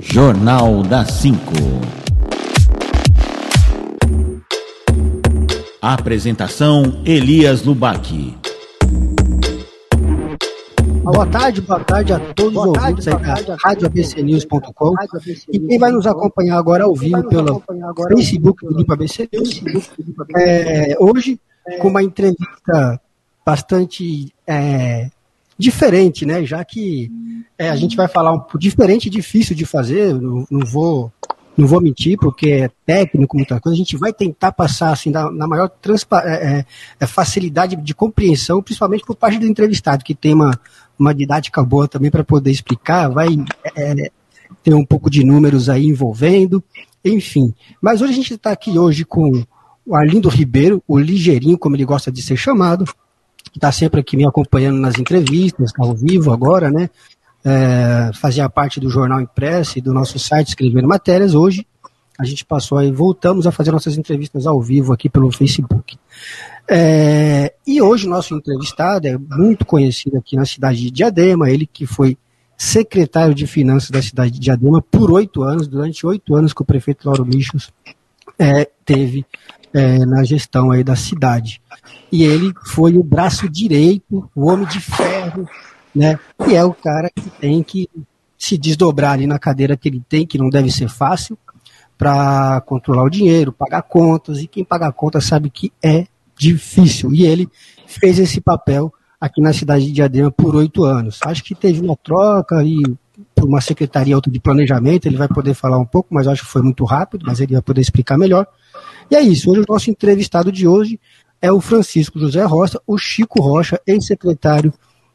Jornal da 5. Apresentação Elias Lubac. Boa tarde, boa tarde a todos os ouvintes aí da RádioABCNews.com e quem vai nos acompanhar agora ao vivo pelo Facebook do Limpa ABC News. É, hoje, com uma entrevista bastante é, diferente, né? Já que é, a gente vai falar um pouco diferente e difícil de fazer, não, não, vou não vou mentir, porque é técnico, muita coisa, a gente vai tentar passar assim, na, na maior é, é, é, facilidade de compreensão, principalmente por parte do entrevistado, que tem uma, uma didática boa também para poder explicar, vai é, ter um pouco de números aí envolvendo, enfim. Mas hoje a gente está aqui hoje com o Arlindo Ribeiro, o Ligeirinho, como ele gosta de ser chamado, que está sempre aqui me acompanhando nas entrevistas, ao vivo agora, né? É, fazia parte do jornal impresso e do nosso site escrevendo matérias. Hoje a gente passou aí, voltamos a fazer nossas entrevistas ao vivo aqui pelo Facebook. É, e hoje nosso entrevistado é muito conhecido aqui na cidade de Diadema, ele que foi secretário de Finanças da cidade de Diadema por oito anos, durante oito anos que o prefeito Lauro Michos é, teve é, na gestão aí da cidade. E ele foi o braço direito, o homem de ferro, né? E é o cara que tem que se desdobrar ali na cadeira que ele tem, que não deve ser fácil, para controlar o dinheiro, pagar contas, e quem paga contas sabe que é difícil. E ele fez esse papel aqui na cidade de Diadema por oito anos. Acho que teve uma troca e por uma secretaria outra de planejamento, ele vai poder falar um pouco, mas acho que foi muito rápido, mas ele vai poder explicar melhor. E é isso, hoje o nosso entrevistado de hoje é o Francisco José Rocha, o Chico Rocha, ex-secretário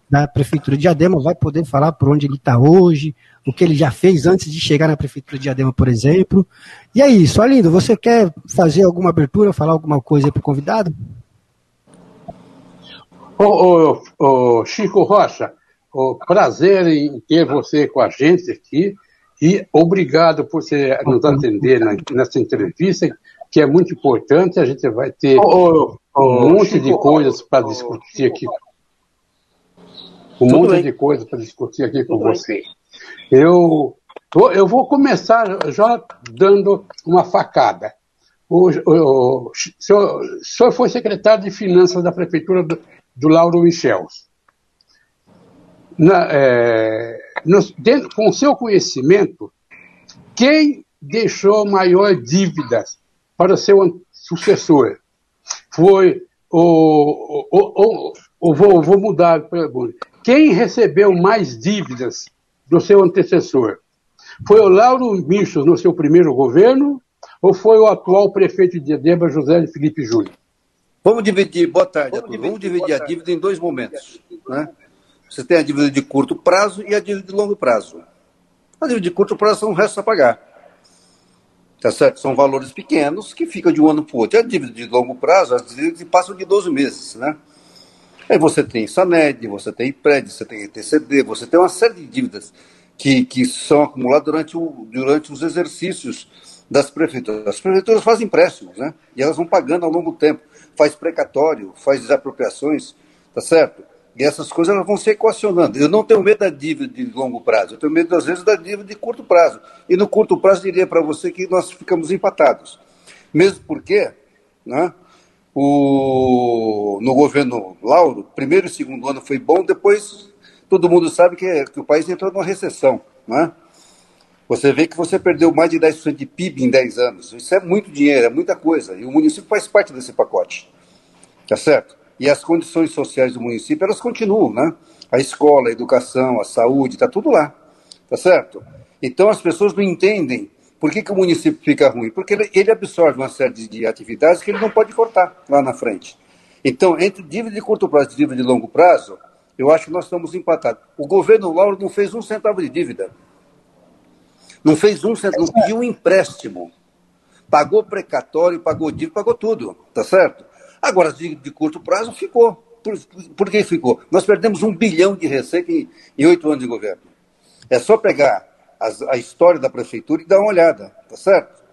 da Prefeitura de Diadema, vai poder falar por onde ele está hoje, o que ele já fez antes de chegar na Prefeitura de Diadema, por exemplo. E é isso, Alindo, você quer fazer alguma abertura, falar alguma coisa para o convidado? Ô, ô, ô, Chico Rocha, o prazer em ter você com a gente aqui e obrigado por você nos atender nessa entrevista que é muito importante. A gente vai ter oh, oh, um monte Chico, de coisas para discutir aqui. Um monte bem. de coisas para discutir aqui com você. Eu, eu vou começar já dando uma facada. O, o, o, senhor, o senhor foi secretário de Finanças da Prefeitura do, do Lauro Michel. Na, é, dentro, com seu conhecimento, quem deixou maior dívidas para seu sucessor. Foi o, o, o, o vou, vou mudar a pergunta. Quem recebeu mais dívidas do seu antecessor? Foi o Lauro Michos no seu primeiro governo ou foi o atual prefeito de Edeba, José Felipe Júnior? Vamos dividir, boa tarde Vamos dividir, Vamos dividir a dívida em dois momentos. Né? Você tem a dívida de curto prazo e a dívida de longo prazo. A dívida de curto prazo são o resto a pagar. Tá certo? São valores pequenos que ficam de um ano para o outro. A dívida de longo prazo, as dívidas passam de 12 meses, né? Aí você tem SANED, você tem IPRED, você tem TCD, você tem uma série de dívidas que, que são acumuladas durante, o, durante os exercícios das prefeituras. As prefeituras fazem empréstimos, né? E elas vão pagando ao longo do tempo. Faz precatório, faz desapropriações, tá certo? E essas coisas elas vão se equacionando. Eu não tenho medo da dívida de longo prazo, eu tenho medo, às vezes, da dívida de curto prazo. E no curto prazo, diria para você que nós ficamos empatados. Mesmo porque, né, o, no governo Lauro, primeiro e segundo ano foi bom, depois todo mundo sabe que, que o país entrou numa recessão. Né? Você vê que você perdeu mais de 10% de PIB em 10 anos. Isso é muito dinheiro, é muita coisa. E o município faz parte desse pacote. Tá certo? E as condições sociais do município, elas continuam, né? A escola, a educação, a saúde, está tudo lá, tá certo? Então as pessoas não entendem por que, que o município fica ruim, porque ele, ele absorve uma série de atividades que ele não pode cortar lá na frente. Então, entre dívida de curto prazo e dívida de longo prazo, eu acho que nós estamos empatados. O governo Lauro não fez um centavo de dívida. Não fez um centavo, não pediu um empréstimo. Pagou precatório, pagou dívida, pagou tudo, tá certo? Agora, de, de curto prazo, ficou. Por, por, que ficou? Nós perdemos um bilhão de receita em oito anos de governo. É só pegar as, a história da prefeitura e dar uma olhada, tá certo?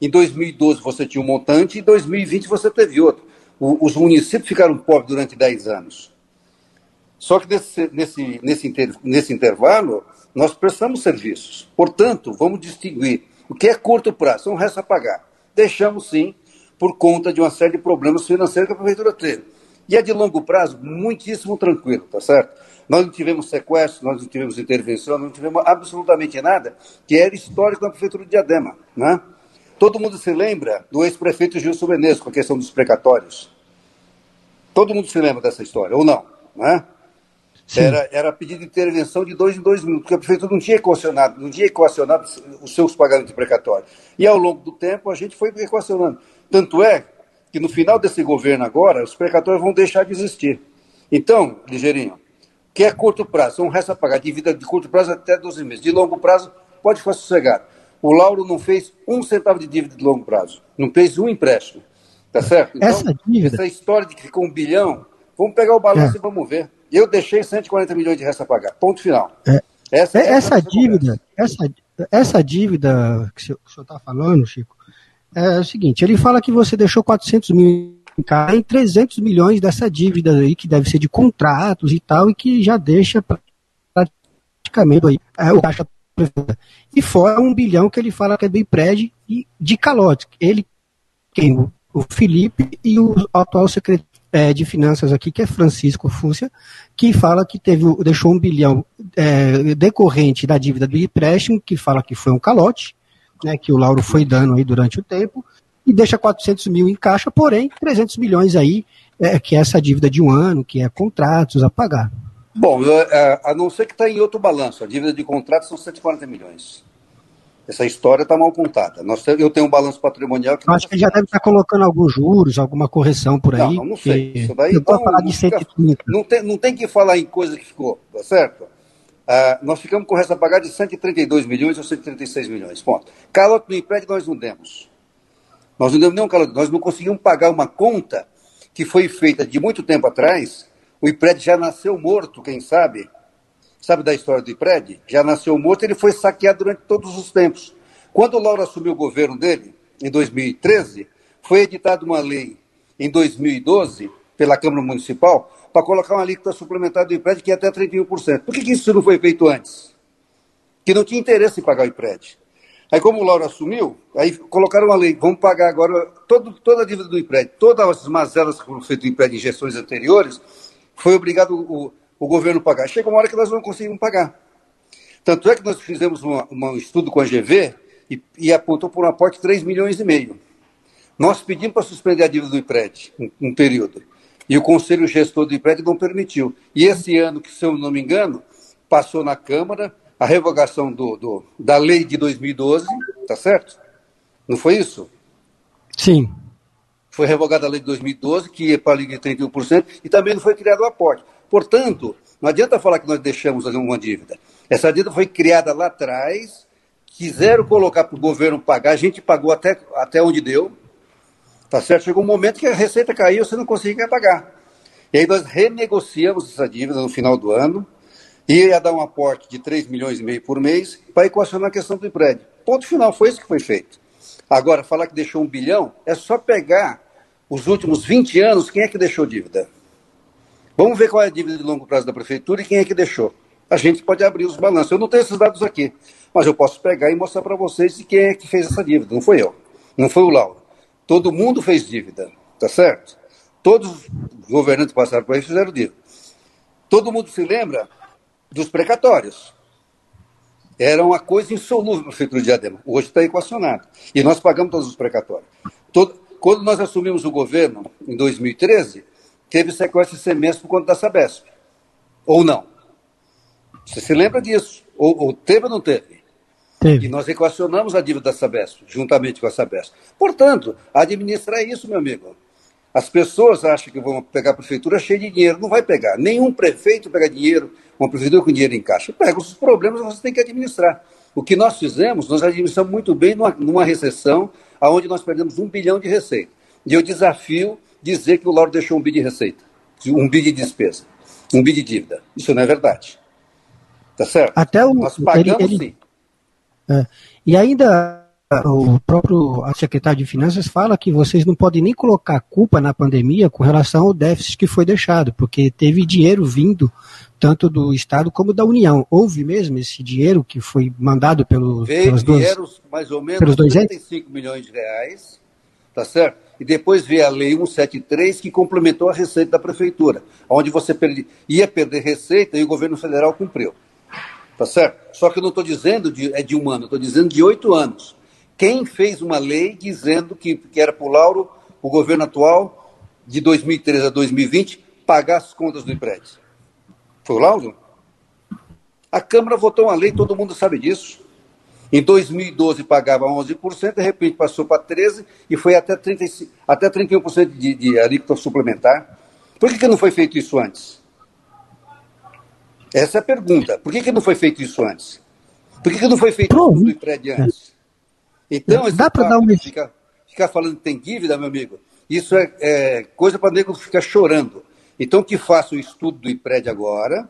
Em 2012 você tinha um montante, em 2020 você teve outro. O, os municípios ficaram pobres durante 10 anos. Só que nesse, nesse, nesse, inter, nesse intervalo, nós prestamos serviços. Portanto, vamos distinguir o que é curto prazo, é um resto a pagar. Deixamos sim, por conta de uma série de problemas financeiros que a prefeitura teve. E é de longo prazo, muitíssimo tranquilo, tá certo? Nós não tivemos sequestro, nós não tivemos intervenção, não tivemos absolutamente nada, que era histórico na prefeitura de Diadema, né? Todo mundo se lembra do ex-prefeito Gilson Menezes com a questão dos precatórios. Todo mundo se lembra dessa história, ou não, né? Era, era pedido de intervenção de dois em dois minutos, porque a prefeitura não tinha equacionado, não tinha equacionado os seus pagamentos de precatório. E ao longo do tempo a gente foi equacionando. Tanto é que no final desse governo agora, os precatórios vão deixar de existir. Então, ligeirinho, que é curto prazo, um resta pagar dívida de curto prazo até 12 meses. De longo prazo, pode ficar sossegado. O Lauro não fez um centavo de dívida de longo prazo, não fez um empréstimo. Tá certo? Então, essa dívida. Essa história de que ficou um bilhão, vamos pegar o balanço é. e vamos ver. Eu deixei 140 milhões de resta pagar. Ponto final. É. Essa, é, essa dívida, essa, essa dívida que o senhor está falando, Chico, é o seguinte: ele fala que você deixou 400 mil em 300 milhões dessa dívida aí, que deve ser de contratos e tal, e que já deixa praticamente aí, é, o caixa e fora um bilhão que ele fala que é do IPRED e de calote. Ele, quem? O Felipe e o atual secretário é, de Finanças aqui, que é Francisco Fúcia, que fala que teve, deixou um bilhão é, decorrente da dívida do empréstimo, que fala que foi um calote, né, que o Lauro foi dando aí durante o tempo, e deixa 400 mil em caixa, porém 300 milhões aí, é, que é essa dívida de um ano, que é contratos a pagar. Bom, é, a não ser que está em outro balanço, a dívida de contratos são 140 milhões. Essa história está mal contada. Nós, eu tenho um balanço patrimonial que. Acho que já deve estar tá colocando alguns juros, alguma correção por aí. Não, não sei. Isso daí eu falar de 130. Não tem, não tem que falar em coisa que ficou, tá certo? Uh, nós ficamos com resta a pagar de 132 milhões ou 136 milhões. Ponto. Calote no impede nós não demos. Nós não demos nenhum calote. Nós não conseguimos pagar uma conta que foi feita de muito tempo atrás. O IPRED já nasceu morto, quem sabe? Sabe da história do IPRED? Já nasceu morto, ele foi saqueado durante todos os tempos. Quando o Lauro assumiu o governo dele, em 2013, foi editada uma lei em 2012 pela Câmara Municipal para colocar uma alíquota suplementar do IPRED que é até 31%. Por que, que isso não foi feito antes? Que não tinha interesse em pagar o IPRED. Aí, como o Lauro assumiu, aí colocaram uma lei, vamos pagar agora todo, toda a dívida do IPRED, todas as mazelas que foram feitas do IPRED em gestões anteriores, foi obrigado o, o governo pagar. Chega uma hora que nós não conseguimos pagar. Tanto é que nós fizemos uma, uma, um estudo com a GV e, e apontou por um aporte de 3 milhões e meio. Nós pedimos para suspender a dívida do IPRED, um, um período. E o Conselho Gestor do IPRED não permitiu. E esse ano, que se eu não me engano, passou na Câmara a revogação do, do, da lei de 2012, tá certo? Não foi isso? Sim. Foi revogada a lei de 2012, que ia para a lei de 31%, e também não foi criado o aporte. Portanto, não adianta falar que nós deixamos uma dívida. Essa dívida foi criada lá atrás, quiseram colocar para o governo pagar, a gente pagou até, até onde deu, Tá certo? Chegou um momento que a receita caiu, você não conseguia pagar. E aí nós renegociamos essa dívida no final do ano, e ia dar um aporte de 3 milhões e meio por mês para equacionar a questão do prédio. Ponto final, foi isso que foi feito. Agora, falar que deixou um bilhão, é só pegar os últimos 20 anos, quem é que deixou dívida? Vamos ver qual é a dívida de longo prazo da prefeitura e quem é que deixou. A gente pode abrir os balanços. Eu não tenho esses dados aqui, mas eu posso pegar e mostrar para vocês quem é que fez essa dívida. Não foi eu, não foi o Lauro. Todo mundo fez dívida, tá certo? Todos os governantes passaram por aí fizeram dívida. Todo mundo se lembra dos precatórios. Era uma coisa insolúvel para o prefeitura de Diadema. Hoje está equacionado. E nós pagamos todos os precatórios. Todo, quando nós assumimos o governo, em 2013, teve sequestro de semestre por conta da Sabesp. Ou não? Você se lembra disso? Ou, ou teve ou não teve? Teve. E nós equacionamos a dívida da Sabesp, juntamente com a Sabesp. Portanto, administrar é isso, meu amigo. As pessoas acham que vão pegar a prefeitura cheia de dinheiro. Não vai pegar. Nenhum prefeito pega dinheiro, uma prefeitura com dinheiro em caixa. Pega os problemas, você tem que administrar. O que nós fizemos, nós administramos muito bem numa, numa recessão onde nós perdemos um bilhão de receita. E eu desafio dizer que o Lauro deixou um bi de receita, um bi de despesa, um bi de dívida. Isso não é verdade. Tá certo? Até o, nós pagamos ele, ele, sim. É. E ainda o próprio secretário de Finanças fala que vocês não podem nem colocar culpa na pandemia com relação ao déficit que foi deixado, porque teve dinheiro vindo tanto do Estado como da União. Houve mesmo esse dinheiro que foi mandado pelo, Veio, pelos dois, vieram mais ou menos pelos 35 milhões de reais, tá certo? E depois veio a Lei 173, que complementou a receita da Prefeitura, onde você perdi, ia perder receita e o governo federal cumpriu. Tá certo? Só que eu não estou dizendo de, é de um ano, estou dizendo de oito anos. Quem fez uma lei dizendo que, que era para o Lauro, o governo atual, de 2013 a 2020, pagar as contas do empréstimo? Foi o Lauro? A Câmara votou uma lei, todo mundo sabe disso. Em 2012 pagava 11%, de repente passou para 13% e foi até, 35, até 31% de, de alíquota suplementar. Por que, que não foi feito isso antes? Essa é a pergunta. Por que, que não foi feito isso antes? Por que, que não foi feito tudo do IPRED antes? Então, Dá para dar um... ficar, ficar falando que tem dívida, meu amigo, isso é, é coisa para nego ficar chorando. Então, que faça o estudo do IPRED agora,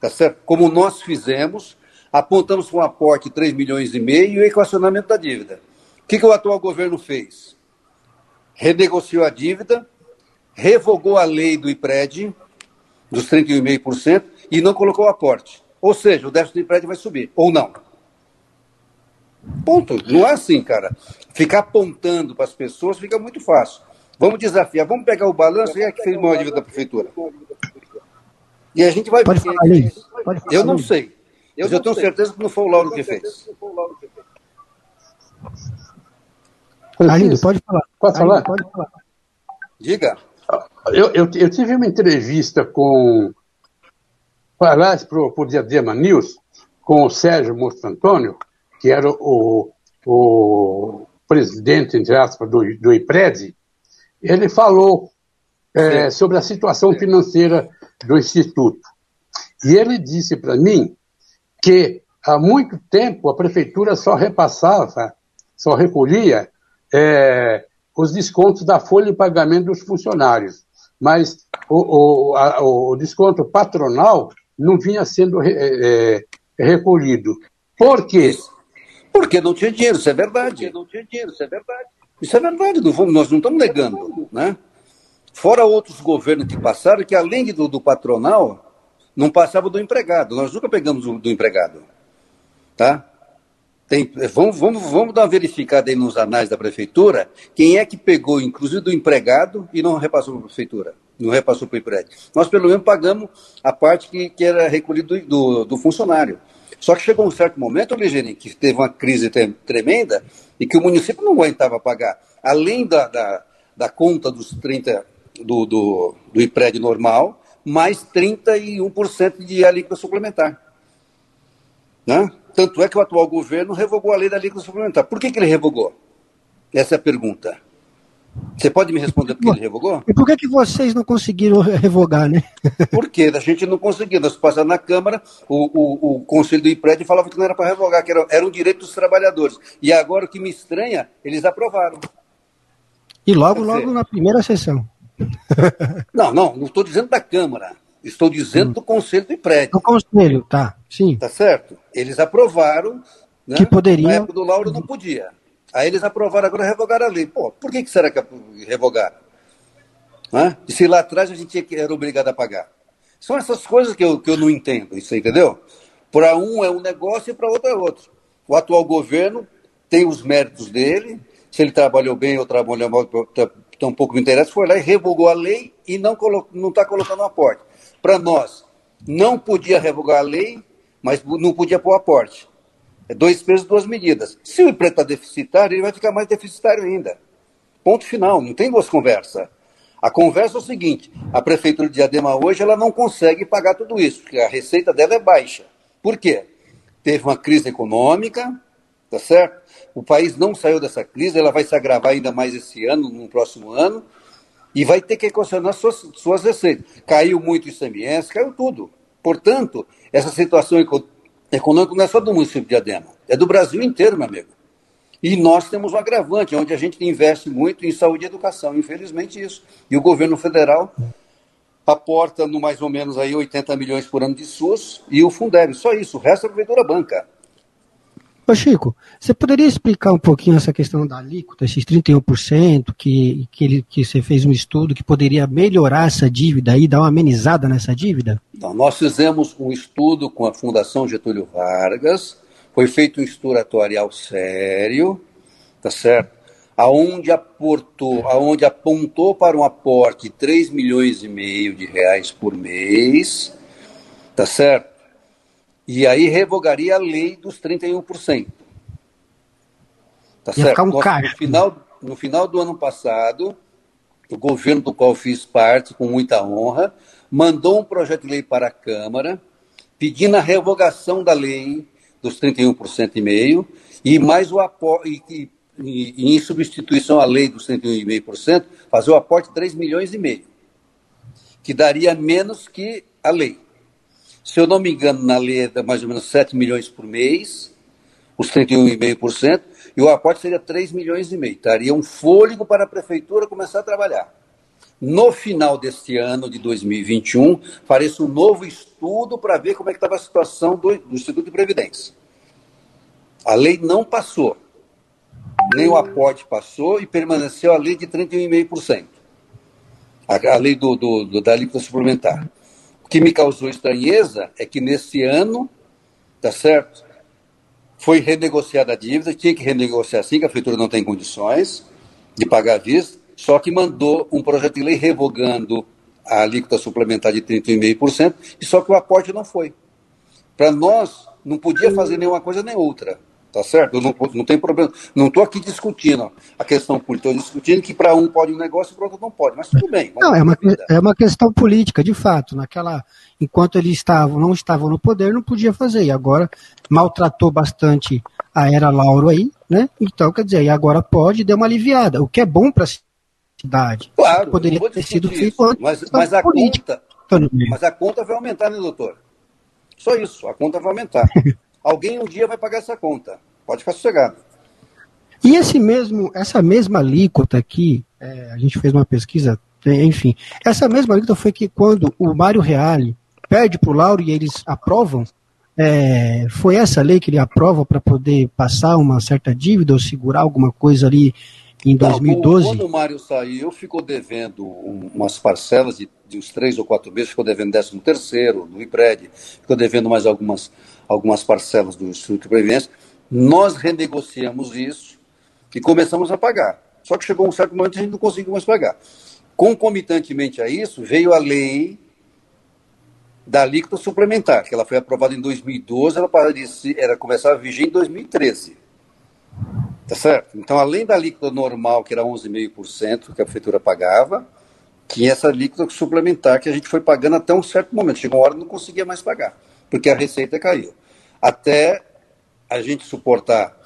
tá certo? Como nós fizemos, apontamos com um aporte de 3 milhões e meio e o equacionamento da dívida. O que, que o atual governo fez? Renegociou a dívida, revogou a lei do IPRED, dos 31,5%, e não colocou o aporte. Ou seja, o déficit do IPRED vai subir, ou não. Ponto. Não é assim, cara. Ficar apontando para as pessoas fica muito fácil. Vamos desafiar, vamos pegar o balanço e é que fez maior dívida da prefeitura. E a gente vai Pode falar. Pode falar eu não sei. Eu mas eu tenho sei. certeza que não foi o Lauro que fez. Arlindo, pode falar. Pode falar? pode falar. Diga. Eu, eu, eu, tive uma entrevista com. Aliás, para o Diadema News, com o Sérgio Mosto Antônio, que era o, o presidente, entre aspas, do, do IPRED, ele falou é, sobre a situação financeira do Instituto. E ele disse para mim que há muito tempo a prefeitura só repassava, só recolhia é, os descontos da folha de pagamento dos funcionários, mas o, o, a, o desconto patronal não vinha sendo é, é recolhido. Por quê? Porque não tinha dinheiro, isso é verdade. Porque não tinha dinheiro, isso é verdade. Isso é verdade, não vamos, nós não estamos negando. Né? Fora outros governos que passaram, que além do, do patronal, não passava do empregado. Nós nunca pegamos do, do empregado. Tá? Tem, vamos, vamos, vamos dar uma verificada aí nos anais da prefeitura, quem é que pegou, inclusive, do empregado e não repassou para a prefeitura, não repassou para o empréstimo. Nós, pelo menos, pagamos a parte que, que era recolhida do, do, do funcionário. Só que chegou um certo momento, Ligeirinho, que teve uma crise tremenda e que o município não aguentava pagar. Além da, da, da conta dos 30 do, do, do IPRED normal, mais 31% de alíquota suplementar. Né? Tanto é que o atual governo revogou a lei da alíquota suplementar. Por que, que ele revogou? Essa é a pergunta. Você pode me responder por que ele revogou? E por que, que vocês não conseguiram revogar, né? Porque a gente não conseguiu. Nós passamos na Câmara, o, o, o Conselho do IPRED falava que não era para revogar, que era, era um direito dos trabalhadores. E agora o que me estranha, eles aprovaram. E logo, dizer, logo na primeira sessão. Não, não, não estou dizendo da Câmara. Estou dizendo hum. do Conselho do IPRED. Do Conselho, tá. Sim. Tá certo? Eles aprovaram. Né? Que poderia. Na época do Lauro não podia. Aí eles aprovaram agora revogar a lei. Pô, por que, que será que revogaram? Hã? E se lá atrás a gente era obrigado a pagar? São essas coisas que eu, que eu não entendo, isso aí, entendeu? Para um é um negócio e para outro é outro. O atual governo tem os méritos dele, se ele trabalhou bem ou trabalhou mal, um pouco me interessa, foi lá e revogou a lei e não está colocando um aporte. Para nós, não podia revogar a lei, mas não podia pôr aporte. É dois pesos, duas medidas. Se o emprego está deficitário, ele vai ficar mais deficitário ainda. Ponto final, não tem duas conversas. A conversa é o seguinte: a prefeitura de Diadema hoje ela não consegue pagar tudo isso, porque a receita dela é baixa. Por quê? Teve uma crise econômica, tá certo? O país não saiu dessa crise, ela vai se agravar ainda mais esse ano, no próximo ano, e vai ter que equacionar suas, suas receitas. Caiu muito o ICMS, caiu tudo. Portanto, essa situação econômico não é só do município de Diadema, é do Brasil inteiro, meu amigo. E nós temos um agravante, onde a gente investe muito em saúde e educação, infelizmente isso. E o governo federal aporta no mais ou menos aí 80 milhões por ano de SUS e o Fundeb, só isso, o resto é a prefeitura banca. Ô Chico, você poderia explicar um pouquinho essa questão da alíquota, esses 31%, que, que, ele, que você fez um estudo que poderia melhorar essa dívida e dar uma amenizada nessa dívida? Então, nós fizemos um estudo com a Fundação Getúlio Vargas, foi feito um estudo atuarial sério, tá certo? Aonde aportou, aonde apontou para um aporte de 3 milhões e meio de reais por mês, tá certo? E aí revogaria a lei dos 31%. Tá Ia certo? Um no, final, no final do ano passado, o governo do qual fiz parte, com muita honra, mandou um projeto de lei para a Câmara, pedindo a revogação da lei dos 31% e meio, e mais o aporte, e, e, e, em substituição à lei dos 31,5%, fazer o aporte de 3 milhões e meio, que daria menos que a lei. Se eu não me engano, na lei é mais ou menos 7 milhões por mês, os 31,5%, e o aporte seria 3 milhões e meio. Daria um fôlego para a prefeitura começar a trabalhar. No final deste ano de 2021, farei um novo estudo para ver como é que estava a situação do, do Instituto de Previdência. A lei não passou. Nem o aporte passou e permaneceu a lei de 31,5%. A, a lei do, do, do, da alíquota suplementar. O que me causou estranheza é que nesse ano, tá certo? Foi renegociada a dívida, tinha que renegociar sim, que a prefeitura não tem condições de pagar à vista, só que mandou um projeto de lei revogando a alíquota suplementar de 30,5%, e só que o aporte não foi. Para nós, não podia fazer nenhuma coisa nem outra. Tá certo? Não, não tem problema. Não estou aqui discutindo a questão política, estou discutindo que para um pode um negócio e para outro não pode. Mas tudo bem. Não, é uma, é uma questão política, de fato. Naquela, enquanto eles estavam, não estavam no poder, não podia fazer. E agora maltratou bastante a era Lauro aí, né? Então, quer dizer, e agora pode dar uma aliviada, o que é bom para a cidade. Claro, poderia ter sido feito antes. Mas, mas a política. conta, mas a conta vai aumentar, né, doutor? Só isso, a conta vai aumentar. Alguém um dia vai pagar essa conta. Pode ficar sossegado. E esse mesmo, essa mesma alíquota aqui, é, a gente fez uma pesquisa, enfim, essa mesma alíquota foi que quando o Mário Reale pede para o Lauro e eles aprovam, é, foi essa lei que ele aprova para poder passar uma certa dívida ou segurar alguma coisa ali em 2012? Não, quando o Mário saiu, ficou devendo umas parcelas de, de uns três ou quatro meses, ficou devendo décimo terceiro, do IPRED, ficou devendo mais algumas algumas parcelas do Instituto de Previdência, nós renegociamos isso e começamos a pagar. Só que chegou um certo momento que a gente não conseguiu mais pagar. Concomitantemente a isso, veio a lei da alíquota suplementar, que ela foi aprovada em 2012, ela era começar a vigir em 2013. Tá certo? Então, além da alíquota normal, que era 11,5% que a prefeitura pagava, tinha essa alíquota suplementar que a gente foi pagando até um certo momento. Chegou uma hora que não conseguia mais pagar porque a receita caiu. Até a gente suportar,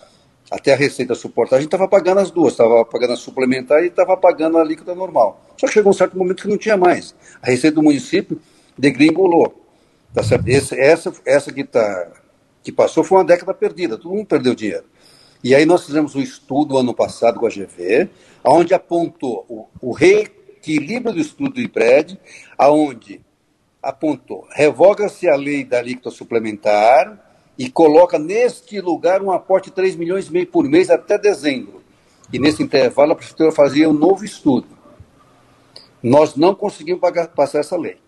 até a receita suportar, a gente estava pagando as duas, estava pagando a suplementar e estava pagando a líquida normal. Só que chegou um certo momento que não tinha mais. A receita do município degringolou. Tá certo? Esse, essa, essa que, tá, que passou foi uma década perdida, todo mundo perdeu dinheiro. E aí nós fizemos um estudo ano passado com a GV, onde apontou o, o reequilíbrio do estudo do IPRED, aonde apontou: revoga-se a lei da alíquota suplementar e coloca neste lugar um aporte de 3 milhões e meio por mês até dezembro. E nesse intervalo a prefeitura fazia um novo estudo. Nós não conseguimos pagar, passar essa lei.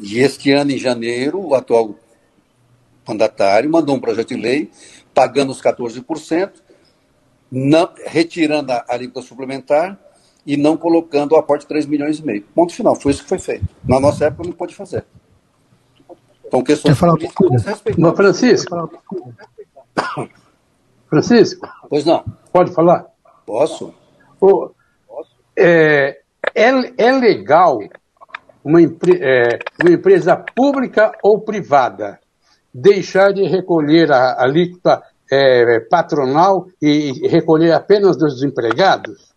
E este ano, em janeiro, o atual mandatário mandou um projeto de lei pagando os 14%, não, retirando a alíquota suplementar e não colocando o aporte de 3 milhões e meio. Ponto final, foi isso que foi feito. Na nossa época não pôde fazer. Então, questões Quer falar políticas Não, Francisco. Francisco. Pois não. Pode falar? Posso. O, é, é, é legal uma, é, uma empresa pública ou privada deixar de recolher a alíquota é, patronal e recolher apenas dos empregados?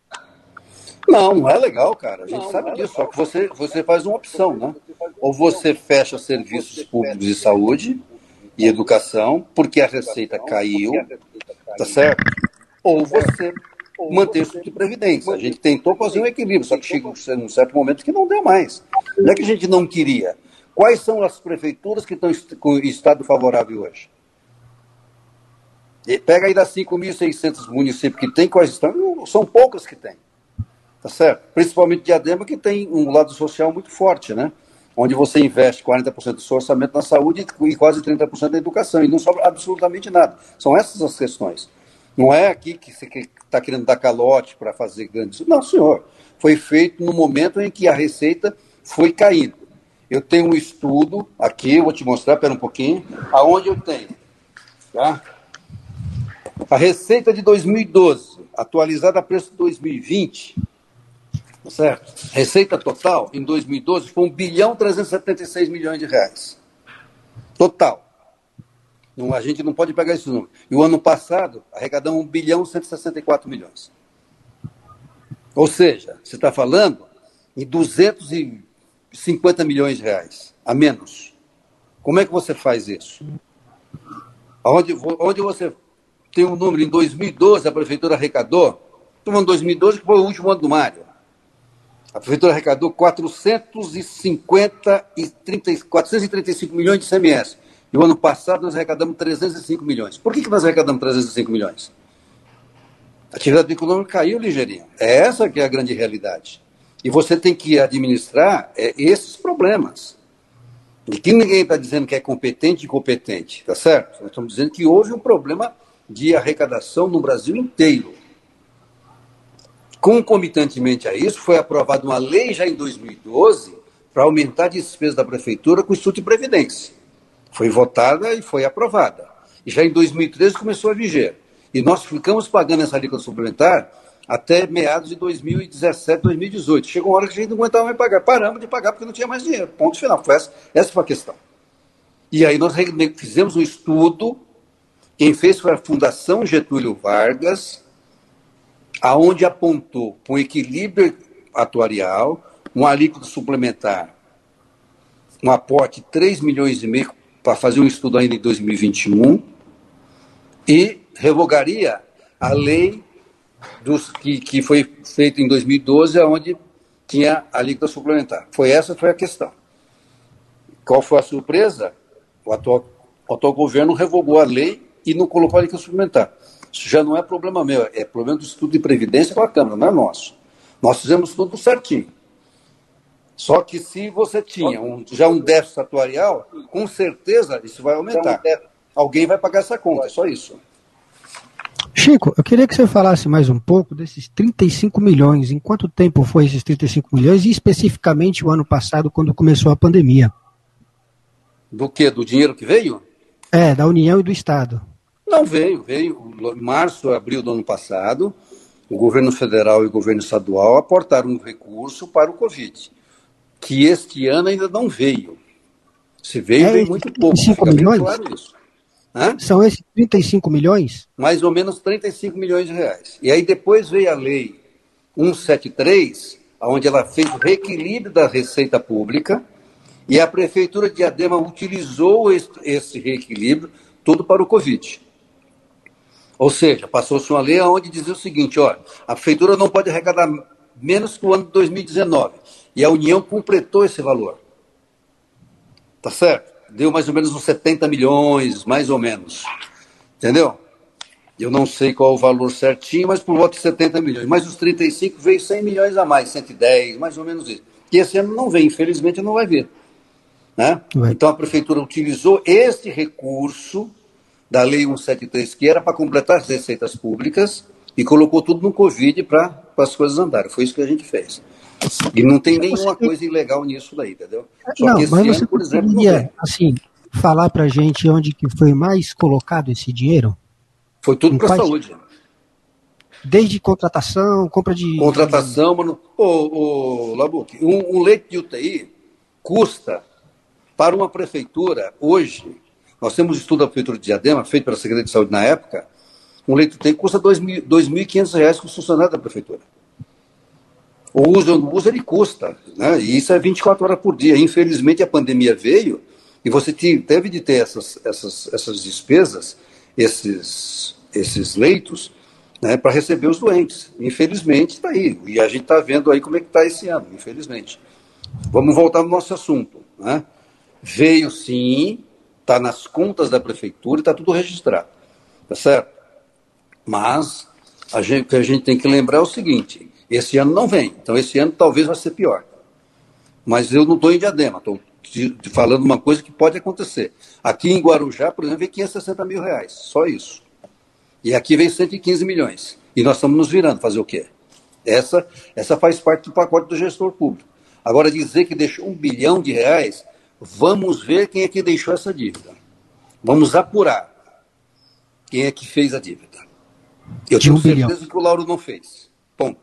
Não, não é legal, cara. A gente não, sabe não é disso. Legal. Só que você, você faz uma opção, né? Ou você fecha serviços públicos de saúde e educação, porque a receita caiu, tá certo? Ou você mantém o Instituto de Previdência. A gente tentou fazer um equilíbrio, só que chega um certo momento que não deu mais. Não é que a gente não queria. Quais são as prefeituras que estão com estado favorável hoje? E pega aí das 5.600 municípios que tem, quais estão? São poucos que tem. Tá certo? Principalmente Diadema, que tem um lado social muito forte, né? Onde você investe 40% do seu orçamento na saúde e quase 30% na educação, e não sobra absolutamente nada. São essas as questões. Não é aqui que você está querendo dar calote para fazer grandes. Não, senhor. Foi feito no momento em que a receita foi caindo. Eu tenho um estudo aqui, vou te mostrar, espera um pouquinho, aonde eu tenho. Tá? A receita de 2012, atualizada a preço de 2020, tá certo? Receita total em 2012 foi 1 bilhão 376 milhões de reais. Total. Não, a gente não pode pegar esse número. E o ano passado, arrecadamos 1 bilhão 164 milhões. Ou seja, você está falando em 250 milhões de reais, a menos. Como é que você faz isso? Onde, onde você tem um número, em 2012 a prefeitura arrecadou, estou falando 2012 que foi o último ano do Mário, a prefeitura arrecadou 450 e 30, 435 milhões de CMS. E o ano passado nós arrecadamos 305 milhões. Por que, que nós arrecadamos 305 milhões? A atividade econômica caiu ligeirinho. É essa que é a grande realidade. E você tem que administrar é, esses problemas. E que ninguém está dizendo que é competente e incompetente, tá certo? Nós estamos dizendo que houve um problema de arrecadação no Brasil inteiro. Concomitantemente a isso, foi aprovada uma lei já em 2012 para aumentar a despesa da prefeitura com o Instituto de Previdência. Foi votada e foi aprovada. E já em 2013 começou a viger. E nós ficamos pagando essa alíquota suplementar até meados de 2017, 2018. Chegou uma hora que a gente não aguentava mais pagar. Paramos de pagar porque não tinha mais dinheiro. Ponto final. Foi essa, essa foi a questão. E aí nós fizemos um estudo. Quem fez foi a Fundação Getúlio Vargas, aonde apontou para um equilíbrio atuarial, um alíquota suplementar, um aporte de 3 milhões e meio para fazer um estudo ainda em 2021 e revogaria a lei dos, que, que foi feita em 2012, onde tinha a alíquota suplementar. Foi essa foi a questão. Qual foi a surpresa? O atual, o atual governo revogou a lei e não colocou a alíquota suplementar. Isso já não é problema meu, é problema do estudo de previdência com a Câmara, não é nosso. Nós fizemos tudo certinho. Só que se você tinha um, já um déficit atuarial, com certeza isso vai aumentar. Alguém vai pagar essa conta, é só isso. Chico, eu queria que você falasse mais um pouco desses 35 milhões. Em quanto tempo foi esses 35 milhões e especificamente o ano passado, quando começou a pandemia? Do que? Do dinheiro que veio? É, da União e do Estado. Não veio, veio. Em março, abril do ano passado, o governo federal e o governo estadual aportaram um recurso para o Covid, que este ano ainda não veio. Se veio, é, veio muito pouco. Fica milhões? claro isso. Hã? São esses 35 milhões? Mais ou menos 35 milhões de reais. E aí depois veio a lei 173, onde ela fez o reequilíbrio da receita pública, e a prefeitura de Adema utilizou esse reequilíbrio todo para o Covid. Ou seja, passou-se uma lei onde dizia o seguinte: olha, a prefeitura não pode arrecadar menos que o ano de 2019. E a União completou esse valor. Tá certo? deu mais ou menos uns 70 milhões, mais ou menos. Entendeu? Eu não sei qual o valor certinho, mas por volta de 70 milhões. Mas os 35 veio 100 milhões a mais, 110, mais ou menos isso. E esse ano não vem, infelizmente não vai vir. Né? Então a prefeitura utilizou este recurso da Lei 173, que era para completar as receitas públicas, e colocou tudo no Covid para as coisas andarem. Foi isso que a gente fez. E não tem nenhuma coisa ilegal nisso daí, entendeu? Só não, mas você ano, por exemplo, poderia, assim, falar para gente onde que foi mais colocado esse dinheiro? Foi tudo para a saúde. Desde contratação, compra de... Contratação, mano. Ô, ô Labuque, um, um leite de UTI custa para uma prefeitura, hoje, nós temos um estudo da Prefeitura de Diadema, feito pela Secretaria de Saúde na época, um leito UTI custa R$ 2.500 com o funcionário da prefeitura. O uso ou não uso, ele custa. Né? E isso é 24 horas por dia. Infelizmente, a pandemia veio e você deve de ter essas, essas, essas despesas, esses, esses leitos, né, para receber os doentes. Infelizmente, está aí. E a gente está vendo aí como é que está esse ano, infelizmente. Vamos voltar no nosso assunto. Né? Veio sim, está nas contas da prefeitura, está tudo registrado. Tá certo? Mas a gente, o que a gente tem que lembrar é o seguinte: esse ano não vem, então esse ano talvez vai ser pior. Mas eu não estou em diadema, estou falando uma coisa que pode acontecer. Aqui em Guarujá, por exemplo, vem 560 mil reais, só isso. E aqui vem 115 milhões. E nós estamos nos virando, fazer o quê? Essa, essa faz parte do pacote do gestor público. Agora, dizer que deixou um bilhão de reais, vamos ver quem é que deixou essa dívida. Vamos apurar quem é que fez a dívida. Eu tenho um certeza bilhão. que o Lauro não fez. Ponto.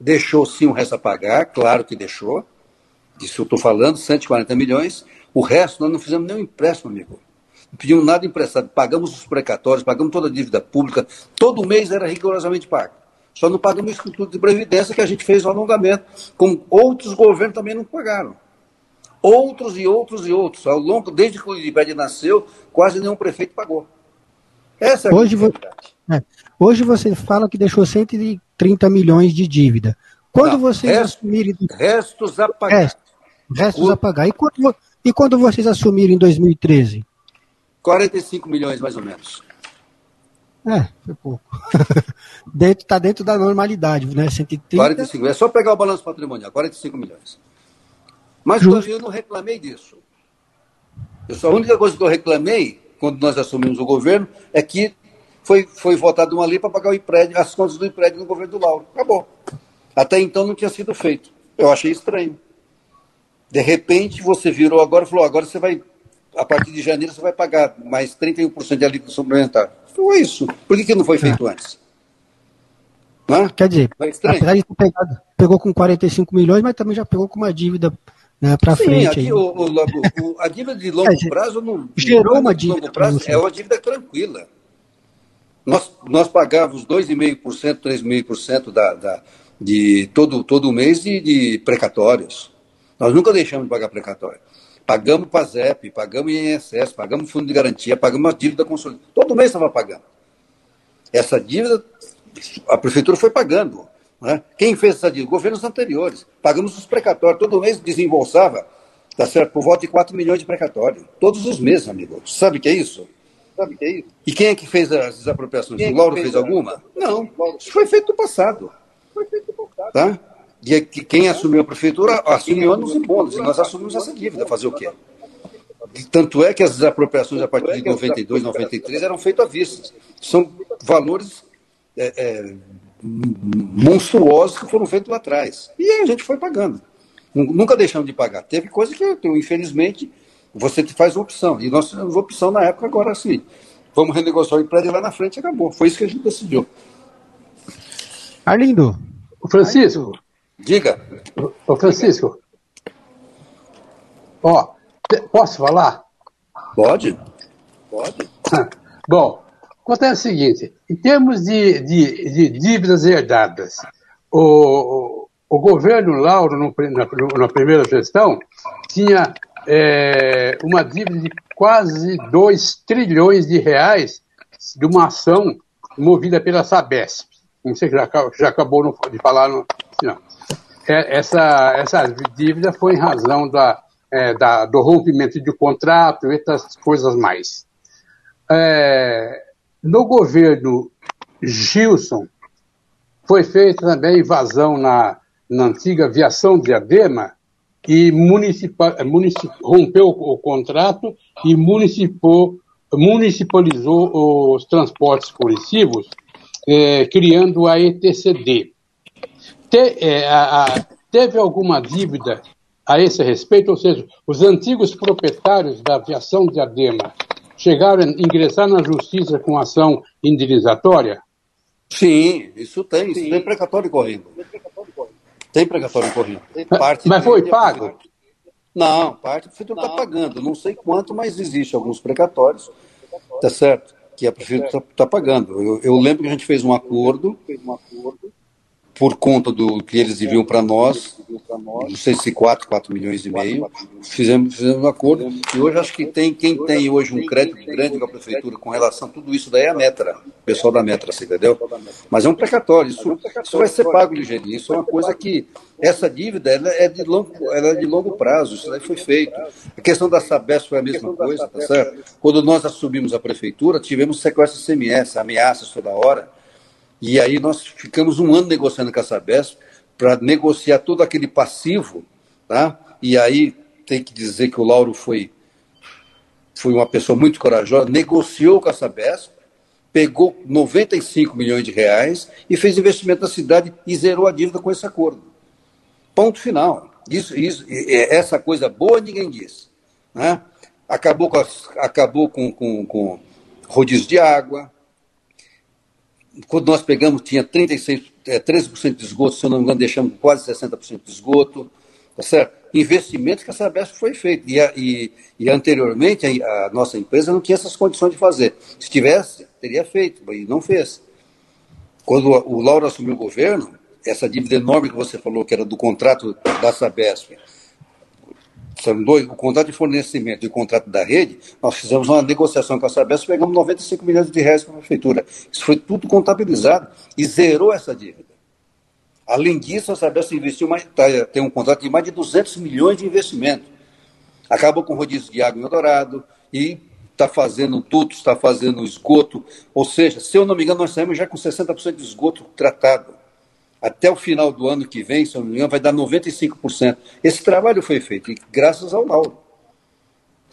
Deixou sim o resto a pagar, claro que deixou. Disso eu estou falando, 140 milhões. O resto nós não fizemos nenhum empréstimo, amigo. Não pedimos nada emprestado. Pagamos os precatórios, pagamos toda a dívida pública. Todo mês era rigorosamente pago. Só não pagamos o Instituto de Previdência que a gente fez o alongamento, como outros governos também não pagaram. Outros e outros e outros. Ao longo, desde que o Libério nasceu, quase nenhum prefeito pagou. Essa é a hoje, vo... é. hoje você fala que deixou 130 milhões de dívida. Quando não, vocês resto, assumirem. Restos a pagar. Restos, restos a pagar. E quando, e quando vocês assumirem em 2013? 45 milhões, mais ou menos. É, foi pouco. dentro, tá dentro da normalidade, né? 130. 45, é só pegar o balanço patrimonial, 45 milhões. Mas Justo. eu não reclamei disso. Eu só, a única coisa que eu reclamei, quando nós assumimos o governo, é que foi, foi votada uma lei para pagar o empréstimo, as contas do empréstimo no governo do Lauro. Acabou. Até então não tinha sido feito. Eu achei estranho. De repente, você virou agora e falou: agora você vai, a partir de janeiro, você vai pagar mais 31% de alíquota suplementar. Foi isso. Por que, que não foi feito é. antes? Quer dizer, apesar de ter pegado, pegou com 45 milhões, mas também já pegou com uma dívida né, para frente. Sim, o, o, o, a dívida de longo é, prazo não. Gerou uma dívida. Prazo, é uma dívida tranquila. Nós, nós pagávamos 2,5%, 3,5% da, da, de todo, todo mês de, de precatórios. Nós nunca deixamos de pagar precatório. Pagamos PASEP, pagamos INSS, pagamos fundo de garantia, pagamos a dívida consolidada. Todo mês estava pagando. Essa dívida, a prefeitura foi pagando. Né? Quem fez essa dívida? Governos anteriores. Pagamos os precatórios. Todo mês desembolsava, tá certo, por volta de 4 milhões de precatório. Todos os meses, amigo. Sabe o que é isso? Sabe o que é isso? E quem é que fez as desapropriações? Quem o Lauro fez, fez alguma? Não. Isso foi feito no passado. Foi feito no passado. Tá? E quem assumiu a prefeitura assumiu anos e bônus, e nós assumimos essa dívida. Fazer o quê? Tanto é que as desapropriações a partir de 92, 93 eram feitas à vista. São valores é, é, monstruosos que foram feitos lá atrás. E a gente foi pagando. Nunca deixamos de pagar. Teve coisa que, infelizmente, você faz uma opção. E nós tivemos opção na época, agora sim. Vamos renegociar o empréstimo lá na frente e acabou. Foi isso que a gente decidiu. Arlindo. Francisco. Diga. Ô, Francisco. Ó, posso falar? Pode. Pode. Bom, acontece o seguinte: em termos de, de, de dívidas herdadas, o, o governo Lauro, no, na, na, primeira gestão, tinha é, uma dívida de quase 2 trilhões de reais de uma ação movida pela Sabesp. Não sei se já, já acabou de falar, no, não. É, essa, essa dívida foi em razão da, é, da, do rompimento de contrato e outras coisas mais. É, no governo Gilson, foi feita também invasão na, na antiga aviação de Adema e municipal, municip, rompeu o contrato e municipalizou os transportes coletivos, é, criando a ETCD te, é, a, a, teve alguma dívida a esse respeito? Ou seja, os antigos proprietários da aviação de Adema chegaram a ingressar na justiça com ação indenizatória? Sim, isso tem. Sim. Isso tem precatório correndo. Tem precatório correndo. Parte mas foi pago? Não, parte a prefeitura está pagando. Não sei quanto, mas existe alguns precatórios, tá certo? Que a prefeitura está tá pagando. Eu, eu, lembro que a gente fez um acordo por conta do que eles deviam para nós, não sei se 4, 4 milhões e meio, fizemos, fizemos um acordo, e hoje acho que tem, quem tem hoje um crédito grande com a prefeitura com relação a tudo isso daí é a Metra, o pessoal da Metra, você entendeu? Mas é um precatório, isso, isso vai ser pago ligeirinho, isso é uma coisa que, essa dívida ela é, de longo, ela é de longo prazo, isso daí foi feito. A questão da Sabesp foi a mesma coisa, tá certo? Quando nós assumimos a prefeitura, tivemos sequestro CMS, ameaças toda hora, e aí nós ficamos um ano negociando com a Sabesp para negociar todo aquele passivo, tá? E aí tem que dizer que o Lauro foi foi uma pessoa muito corajosa, negociou com a Sabesp, pegou 95 milhões de reais e fez investimento na cidade e zerou a dívida com esse acordo. Ponto final. Isso, isso, essa coisa boa ninguém diz. Né? Acabou com, acabou com, com, com rodízio de água, quando nós pegamos, tinha 36, é, 13% de esgoto, se eu não me engano, deixamos quase 60% de esgoto, tá certo? Investimentos que a Sabesp foi feito. E, e, e anteriormente a, a, nossa empresa não tinha essas condições de fazer. Se tivesse, teria feito, e não fez. Quando o Lauro assumiu o governo, essa dívida enorme que você falou, que era do contrato da Sabesp, são dois, o contrato de fornecimento e o contrato da rede, nós fizemos uma negociação com a Sabesp, pegamos 95 milhões de reais para a prefeitura. Isso foi tudo contabilizado e zerou essa dívida. Além disso, a Sabesp investiu mais, tá, tem um contrato de mais de 200 milhões de investimento. Acabou com o rodízio de água em Eldorado e está fazendo dutos, está fazendo esgoto. Ou seja, se eu não me engano, nós saímos já com 60% de esgoto tratado até o final do ano que vem, se eu não me engano, vai dar 95%. Esse trabalho foi feito, graças ao Lauro.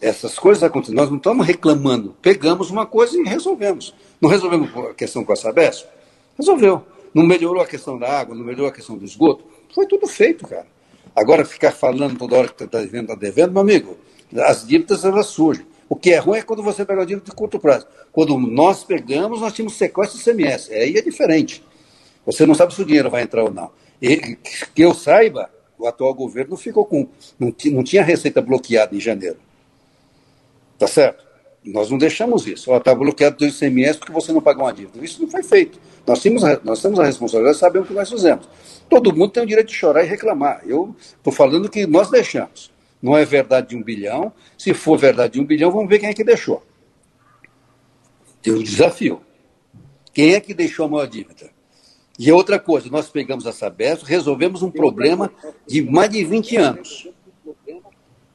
Essas coisas acontecem. Nós não estamos reclamando. Pegamos uma coisa e resolvemos. Não resolvemos a questão com a Sabesp? Resolveu. Não melhorou a questão da água, não melhorou a questão do esgoto? Foi tudo feito, cara. Agora ficar falando toda hora que está devendo, está devendo, meu amigo, as dívidas elas surgem. O que é ruim é quando você pega a dívida de curto prazo. Quando nós pegamos, nós tínhamos sequestro de CMS. Aí é diferente. Você não sabe se o dinheiro vai entrar ou não. E, que eu saiba, o atual governo ficou com. Não, não tinha receita bloqueada em janeiro. Tá certo? Nós não deixamos isso. Está bloqueado do ICMS porque você não pagou uma dívida. Isso não foi feito. Nós temos, nós temos a responsabilidade de saber o que nós fizemos. Todo mundo tem o direito de chorar e reclamar. Eu estou falando que nós deixamos. Não é verdade de um bilhão. Se for verdade de um bilhão, vamos ver quem é que deixou. Tem um desafio. Quem é que deixou a maior dívida? E outra coisa, nós pegamos a Sabesp, resolvemos um problema de mais de 20 anos.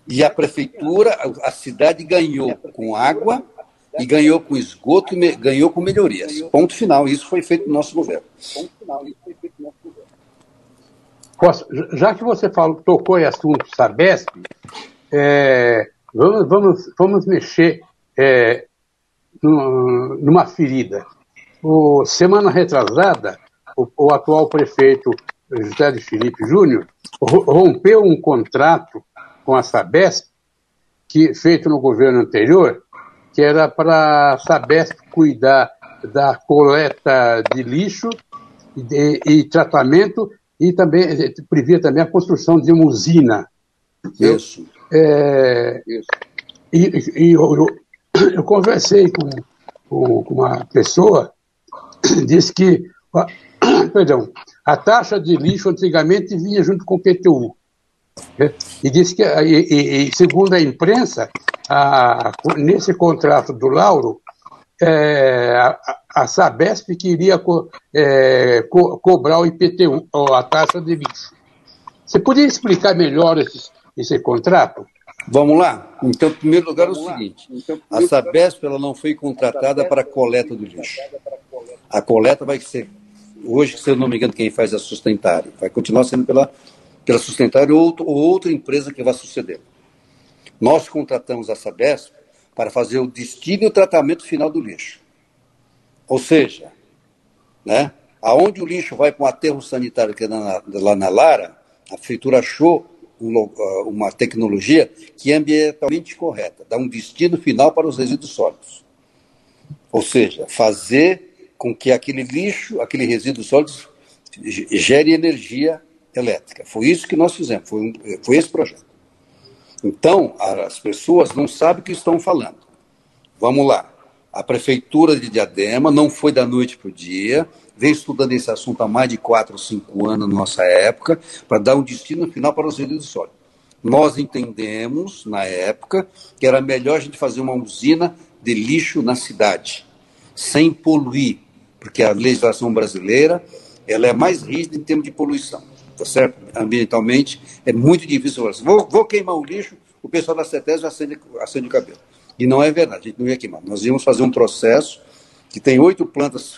E a prefeitura, a cidade ganhou com água e ganhou com esgoto ganhou com melhorias. Ponto final. Isso foi feito no nosso governo. Já que você falou, tocou em assunto Sabesp, é, vamos, vamos, vamos mexer é, numa ferida. O, semana retrasada, o, o atual prefeito José de Felipe Júnior rompeu um contrato com a Sabesp, que, feito no governo anterior, que era para a Sabesp cuidar da coleta de lixo e, de, e tratamento e também previa também a construção de uma usina. Isso. É, Isso. E, e eu, eu, eu, conversei com, com, com uma pessoa, disse que perdão, a taxa de lixo antigamente vinha junto com o PTU. Né? E disse que, e, e, segundo a imprensa, a, nesse contrato do Lauro, é, a, a, Sabesp queria co, é, co, cobrar o IPTU, a taxa de lixo. Você podia explicar melhor esse, esse contrato? Vamos lá? Então, em primeiro lugar, é o seguinte: a Sabesp ela não foi contratada para a coleta do lixo. A coleta vai ser hoje, se eu não me engano, quem faz é a Sustentário. Vai continuar sendo pela, pela Sustentário ou, ou outra empresa que vai suceder. Nós contratamos a Sabesp para fazer o destino e o tratamento final do lixo. Ou seja, né, aonde o lixo vai para um aterro sanitário que é na, lá na Lara, a prefeitura achou uma tecnologia que é ambientalmente correta, dá um destino final para os resíduos sólidos. Ou seja, fazer com que aquele lixo, aquele resíduo sólido, gere energia elétrica. Foi isso que nós fizemos, foi, um, foi esse projeto. Então, as pessoas não sabem o que estão falando. Vamos lá. A prefeitura de Diadema não foi da noite para o dia, vem estudando esse assunto há mais de quatro ou cinco anos na nossa época, para dar um destino final para os resíduos sólidos. Nós entendemos, na época, que era melhor a gente fazer uma usina de lixo na cidade, sem poluir, porque a legislação brasileira ela é mais rígida em termos de poluição, tá certo? Ambientalmente é muito difícil. Vou, vou queimar o lixo, o pessoal da CETES acende, acende o cabelo. E não é verdade, a gente não ia queimar. Nós íamos fazer um processo que tem oito plantas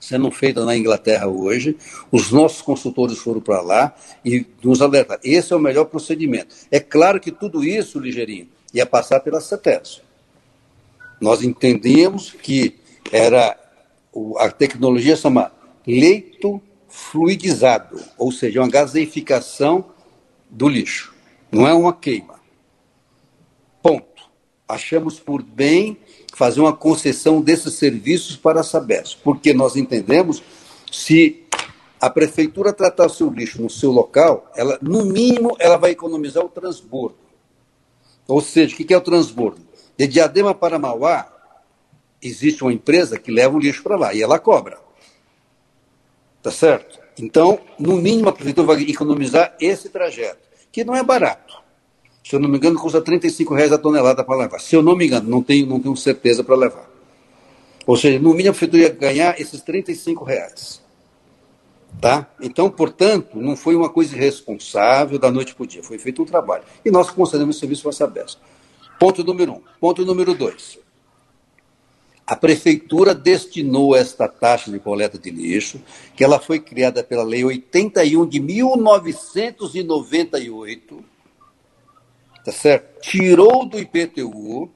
sendo feitas na Inglaterra hoje. Os nossos consultores foram para lá e nos alertaram. Esse é o melhor procedimento. É claro que tudo isso, Ligeirinho, ia passar pela CETES. Nós entendíamos que era a tecnologia chama leito fluidizado, ou seja, uma gaseificação do lixo. Não é uma queima. Ponto. Achamos por bem fazer uma concessão desses serviços para a Sabesp, porque nós entendemos se a prefeitura tratar o seu lixo no seu local, ela, no mínimo, ela vai economizar o transbordo. Ou seja, o que é o transbordo? De Diadema para Mauá, existe uma empresa que leva o lixo para lá e ela cobra. Tá certo? Então, no mínimo, a prefeitura vai economizar esse trajeto, que não é barato. Se eu não me engano, custa 35 reais a tonelada para levar. Se eu não me engano, não tenho, não tenho certeza para levar. Ou seja, no mínimo a prefeitura ia ganhar esses 35 reais. Tá? Então, portanto, não foi uma coisa irresponsável da noite para o dia. Foi feito um trabalho. E nós concedemos o serviço para a Sabesp. Ponto número um. Ponto número dois. A prefeitura destinou esta taxa de coleta de lixo, que ela foi criada pela Lei 81 de 1998, tá certo? Tirou do IPTU,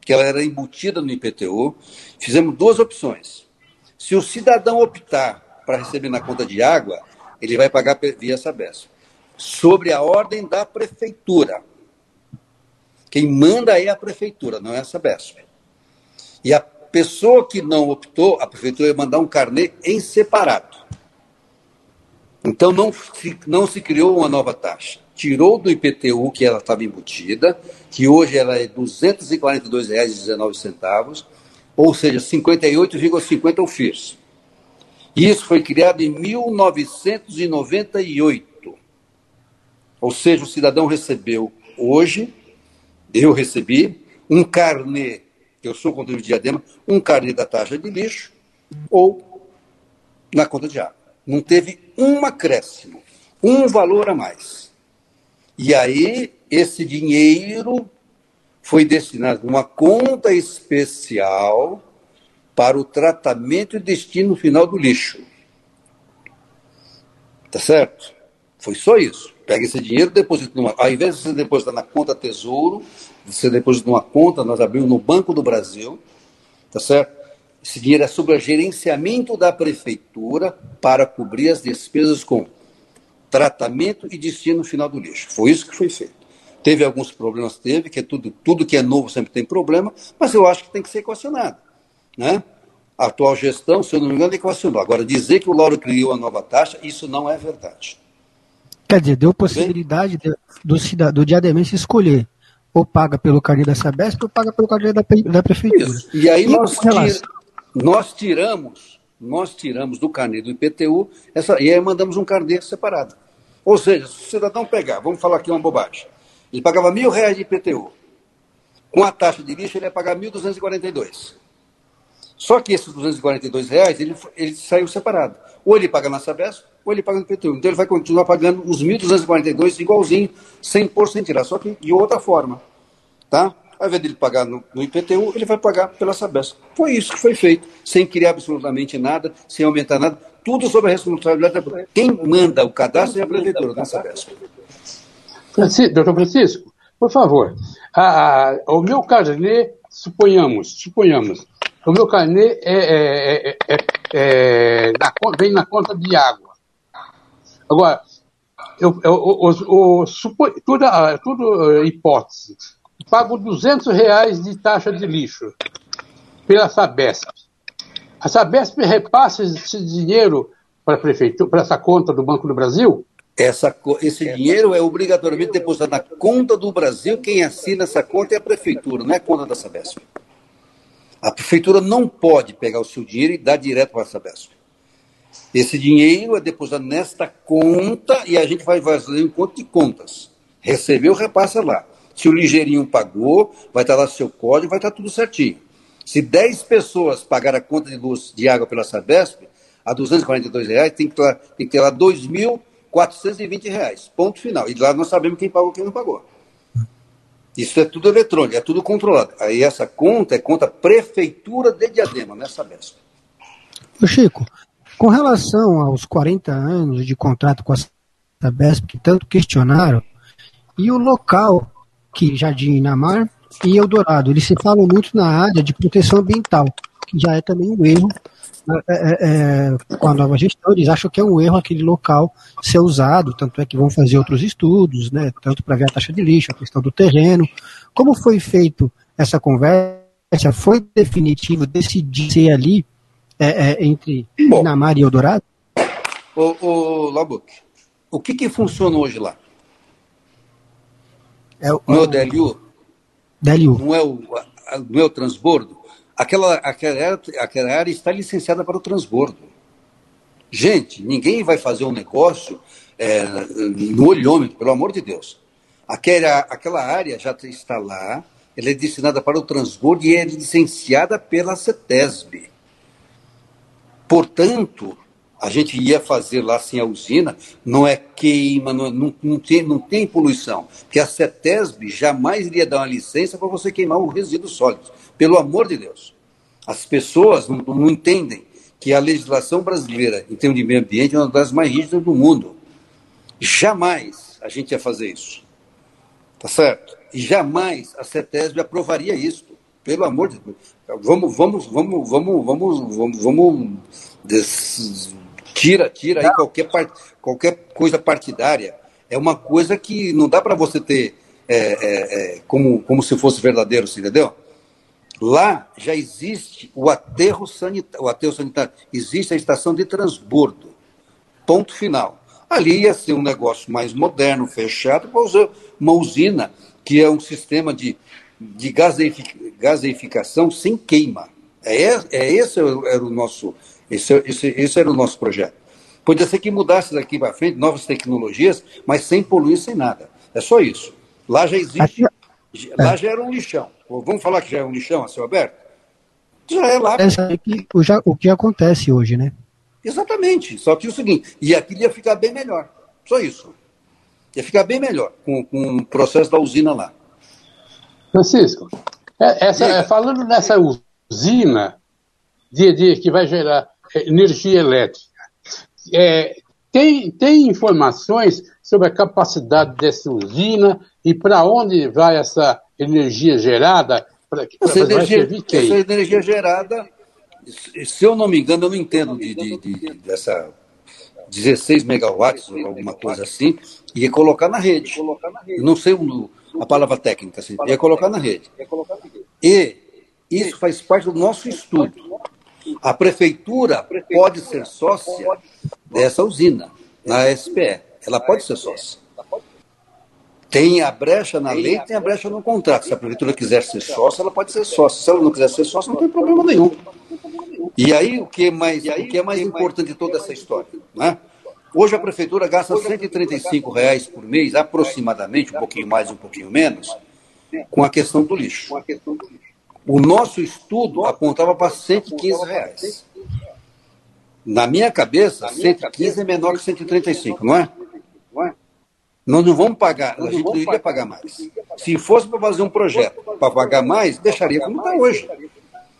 que ela era embutida no IPTU, fizemos duas opções. Se o cidadão optar para receber na conta de água, ele vai pagar via Sabesp. Sobre a ordem da prefeitura. Quem manda é a prefeitura, não é a Sabesp. E a pessoa que não optou, a prefeitura ia mandar um carnê em separado. Então não se, não se criou uma nova taxa. Tirou do IPTU que ela estava embutida, que hoje ela é R$ 242,19, ou seja, 58,50 o FIRS. Isso foi criado em 1998. Ou seja, o cidadão recebeu hoje, eu recebi, um carnê eu sou contribuinte de diadema, um carnê da taxa de lixo ou na conta de água. Não teve um acréscimo, um valor a mais. E aí, esse dinheiro foi destinado a uma conta especial para o tratamento e destino final do lixo. Tá certo? Foi só isso. Pega esse dinheiro deposita numa. Ao invés de você depositar na conta Tesouro, você deposita numa conta, nós abrimos no Banco do Brasil, tá certo? Esse dinheiro é sobre o gerenciamento da prefeitura para cobrir as despesas com tratamento e destino final do lixo. Foi isso que foi feito. Teve alguns problemas, teve, que é tudo, tudo que é novo sempre tem problema, mas eu acho que tem que ser equacionado. Né? A atual gestão, se eu não me engano, equacionou. Agora, dizer que o Lauro criou a nova taxa, isso não é verdade. Quer dizer, deu possibilidade do, do diademense escolher ou paga pelo carnê da Sabesp ou paga pelo carnê da, da prefeitura. Isso. E aí e nós, tira, nós tiramos, nós tiramos do carnê do IPTU essa, e aí mandamos um carnê separado. Ou seja, se o cidadão pegar, vamos falar aqui uma bobagem, ele pagava mil reais de IPTU. Com a taxa de lixo, ele ia pagar 1.242. Só que esses 242 reais, ele, ele saiu separado. Ou ele paga na Sabesp, ou ele paga no IPTU. Então ele vai continuar pagando os 1.242 igualzinho, sem por sem tirar, só que de outra forma. Tá? Ao invés dele pagar no, no, IPTU, ele vai pagar pela Sabesp. Foi isso que foi feito, sem criar absolutamente nada, sem aumentar nada, tudo sob a responsabilidade da Quem manda o cadastro é a Prefeitura da Sabesp. Francisco, doutor Francisco, por favor, a, a, o meu carnê, suponhamos, suponhamos, o meu carnê é, é, é, é, é na, vem na conta de água. Agora, eu, eu, eu, eu tudo, tudo eh, hipótese. Pago 200 reais de taxa de lixo pela Sabesp. A Sabesp repassa esse dinheiro para a prefeitura, para essa conta do Banco do Brasil? Essa, esse dinheiro é obrigatoriamente depositado na conta do Brasil. Quem assina essa conta é a prefeitura, não é a conta da Sabesp. A prefeitura não pode pegar o seu dinheiro e dar direto para a Sabesp. Esse dinheiro é depositado nesta conta e a gente vai fazer um conta de contas. Recebeu, repassa lá. Se o ligeirinho pagou, vai estar lá seu código, vai estar tudo certinho. Se 10 pessoas pagarem a conta de luz de água pela Sabesp, a 242 reais, tem que ter, tem que ter lá 2.420 reais. Ponto final. E lá nós sabemos quem pagou e quem não pagou. Isso é tudo eletrônico, é tudo controlado. Aí essa conta é conta Prefeitura de Diadema, não é Sabesp. Chico, com relação aos 40 anos de contrato com a Sabesp, que tanto questionaram, e o local que Jardim Inamar e Eldorado, eles se falam muito na área de proteção ambiental, que já é também um erro é, é, é, com a nova gestão, eles acham que é um erro aquele local ser usado, tanto é que vão fazer outros estudos, né, tanto para ver a taxa de lixo, a questão do terreno. Como foi feito essa conversa? Foi definitivo decidir ser ali é, é, entre Bom, e Eldorado? Ô, ô Labuc, o que, que funciona hoje lá? É o, não é o DLU? DLU. Não é o, não é o transbordo? Aquela, aquela, área, aquela área está licenciada para o transbordo. Gente, ninguém vai fazer um negócio é, no olhômetro, pelo amor de Deus. Aquela, aquela área já está lá, ela é destinada para o transbordo e é licenciada pela CETESB. Portanto, a gente ia fazer lá sem a usina, não é queima, não, não, não, tem, não tem poluição. Porque a CETESB jamais iria dar uma licença para você queimar o resíduo sólido. Pelo amor de Deus. As pessoas não, não entendem que a legislação brasileira em termos de meio ambiente é uma das mais rígidas do mundo. Jamais a gente ia fazer isso. Tá certo? E jamais a CETESB aprovaria isso. Pelo amor de Deus. Vamos, vamos, vamos, vamos, vamos, vamos, vamos des... tira, tira aí qualquer, part... qualquer coisa partidária. É uma coisa que não dá para você ter é, é, é, como, como se fosse verdadeiro, entendeu? Lá já existe o aterro sanitário, o aterro sanitário, existe a estação de transbordo. Ponto final. Ali ia ser um negócio mais moderno, fechado, uma usina, que é um sistema de, de gaseificação sem queima. É, é esse era o nosso, esse, esse, esse era o nosso projeto. Podia ser que mudasse daqui para frente novas tecnologias, mas sem poluir, sem nada. É só isso. Lá já existe, lá já era um lixão. Vamos falar que já é um lixão a céu aberto? Já é lá. Essa é que, o, já, o que acontece hoje, né? Exatamente. Só que é o seguinte, e aquilo ia ficar bem melhor. Só isso. Ia ficar bem melhor com, com o processo da usina lá. Francisco, é, essa, é, falando nessa usina de, de, que vai gerar energia elétrica, é, tem, tem informações sobre a capacidade dessa usina e para onde vai essa energia gerada? Pra, essa, energia, essa energia gerada, se eu não me engano, eu não entendo de, de, de dessa 16 megawatts ou alguma coisa assim, ia colocar na rede. Não sei a palavra técnica, assim, ia colocar na rede. E isso faz parte do nosso estudo. A prefeitura pode ser sócia dessa usina, na SPE. Ela pode ser sócia. Tem a brecha na lei, tem a brecha no contrato. Se a prefeitura quiser ser sócia, ela pode ser sócia. Se ela não quiser ser sócia, não tem problema nenhum. E aí, o que é mais, o que é mais importante de toda essa história? Né? Hoje a prefeitura gasta 135 reais por mês, aproximadamente, um pouquinho mais, um pouquinho menos, com a questão do lixo. O nosso estudo apontava para 115 reais. Na minha cabeça, 115 é menor que 135, não é? Nós não vamos pagar, a gente não iria pagar mais. Se fosse para fazer um projeto para pagar mais, deixaria como está hoje.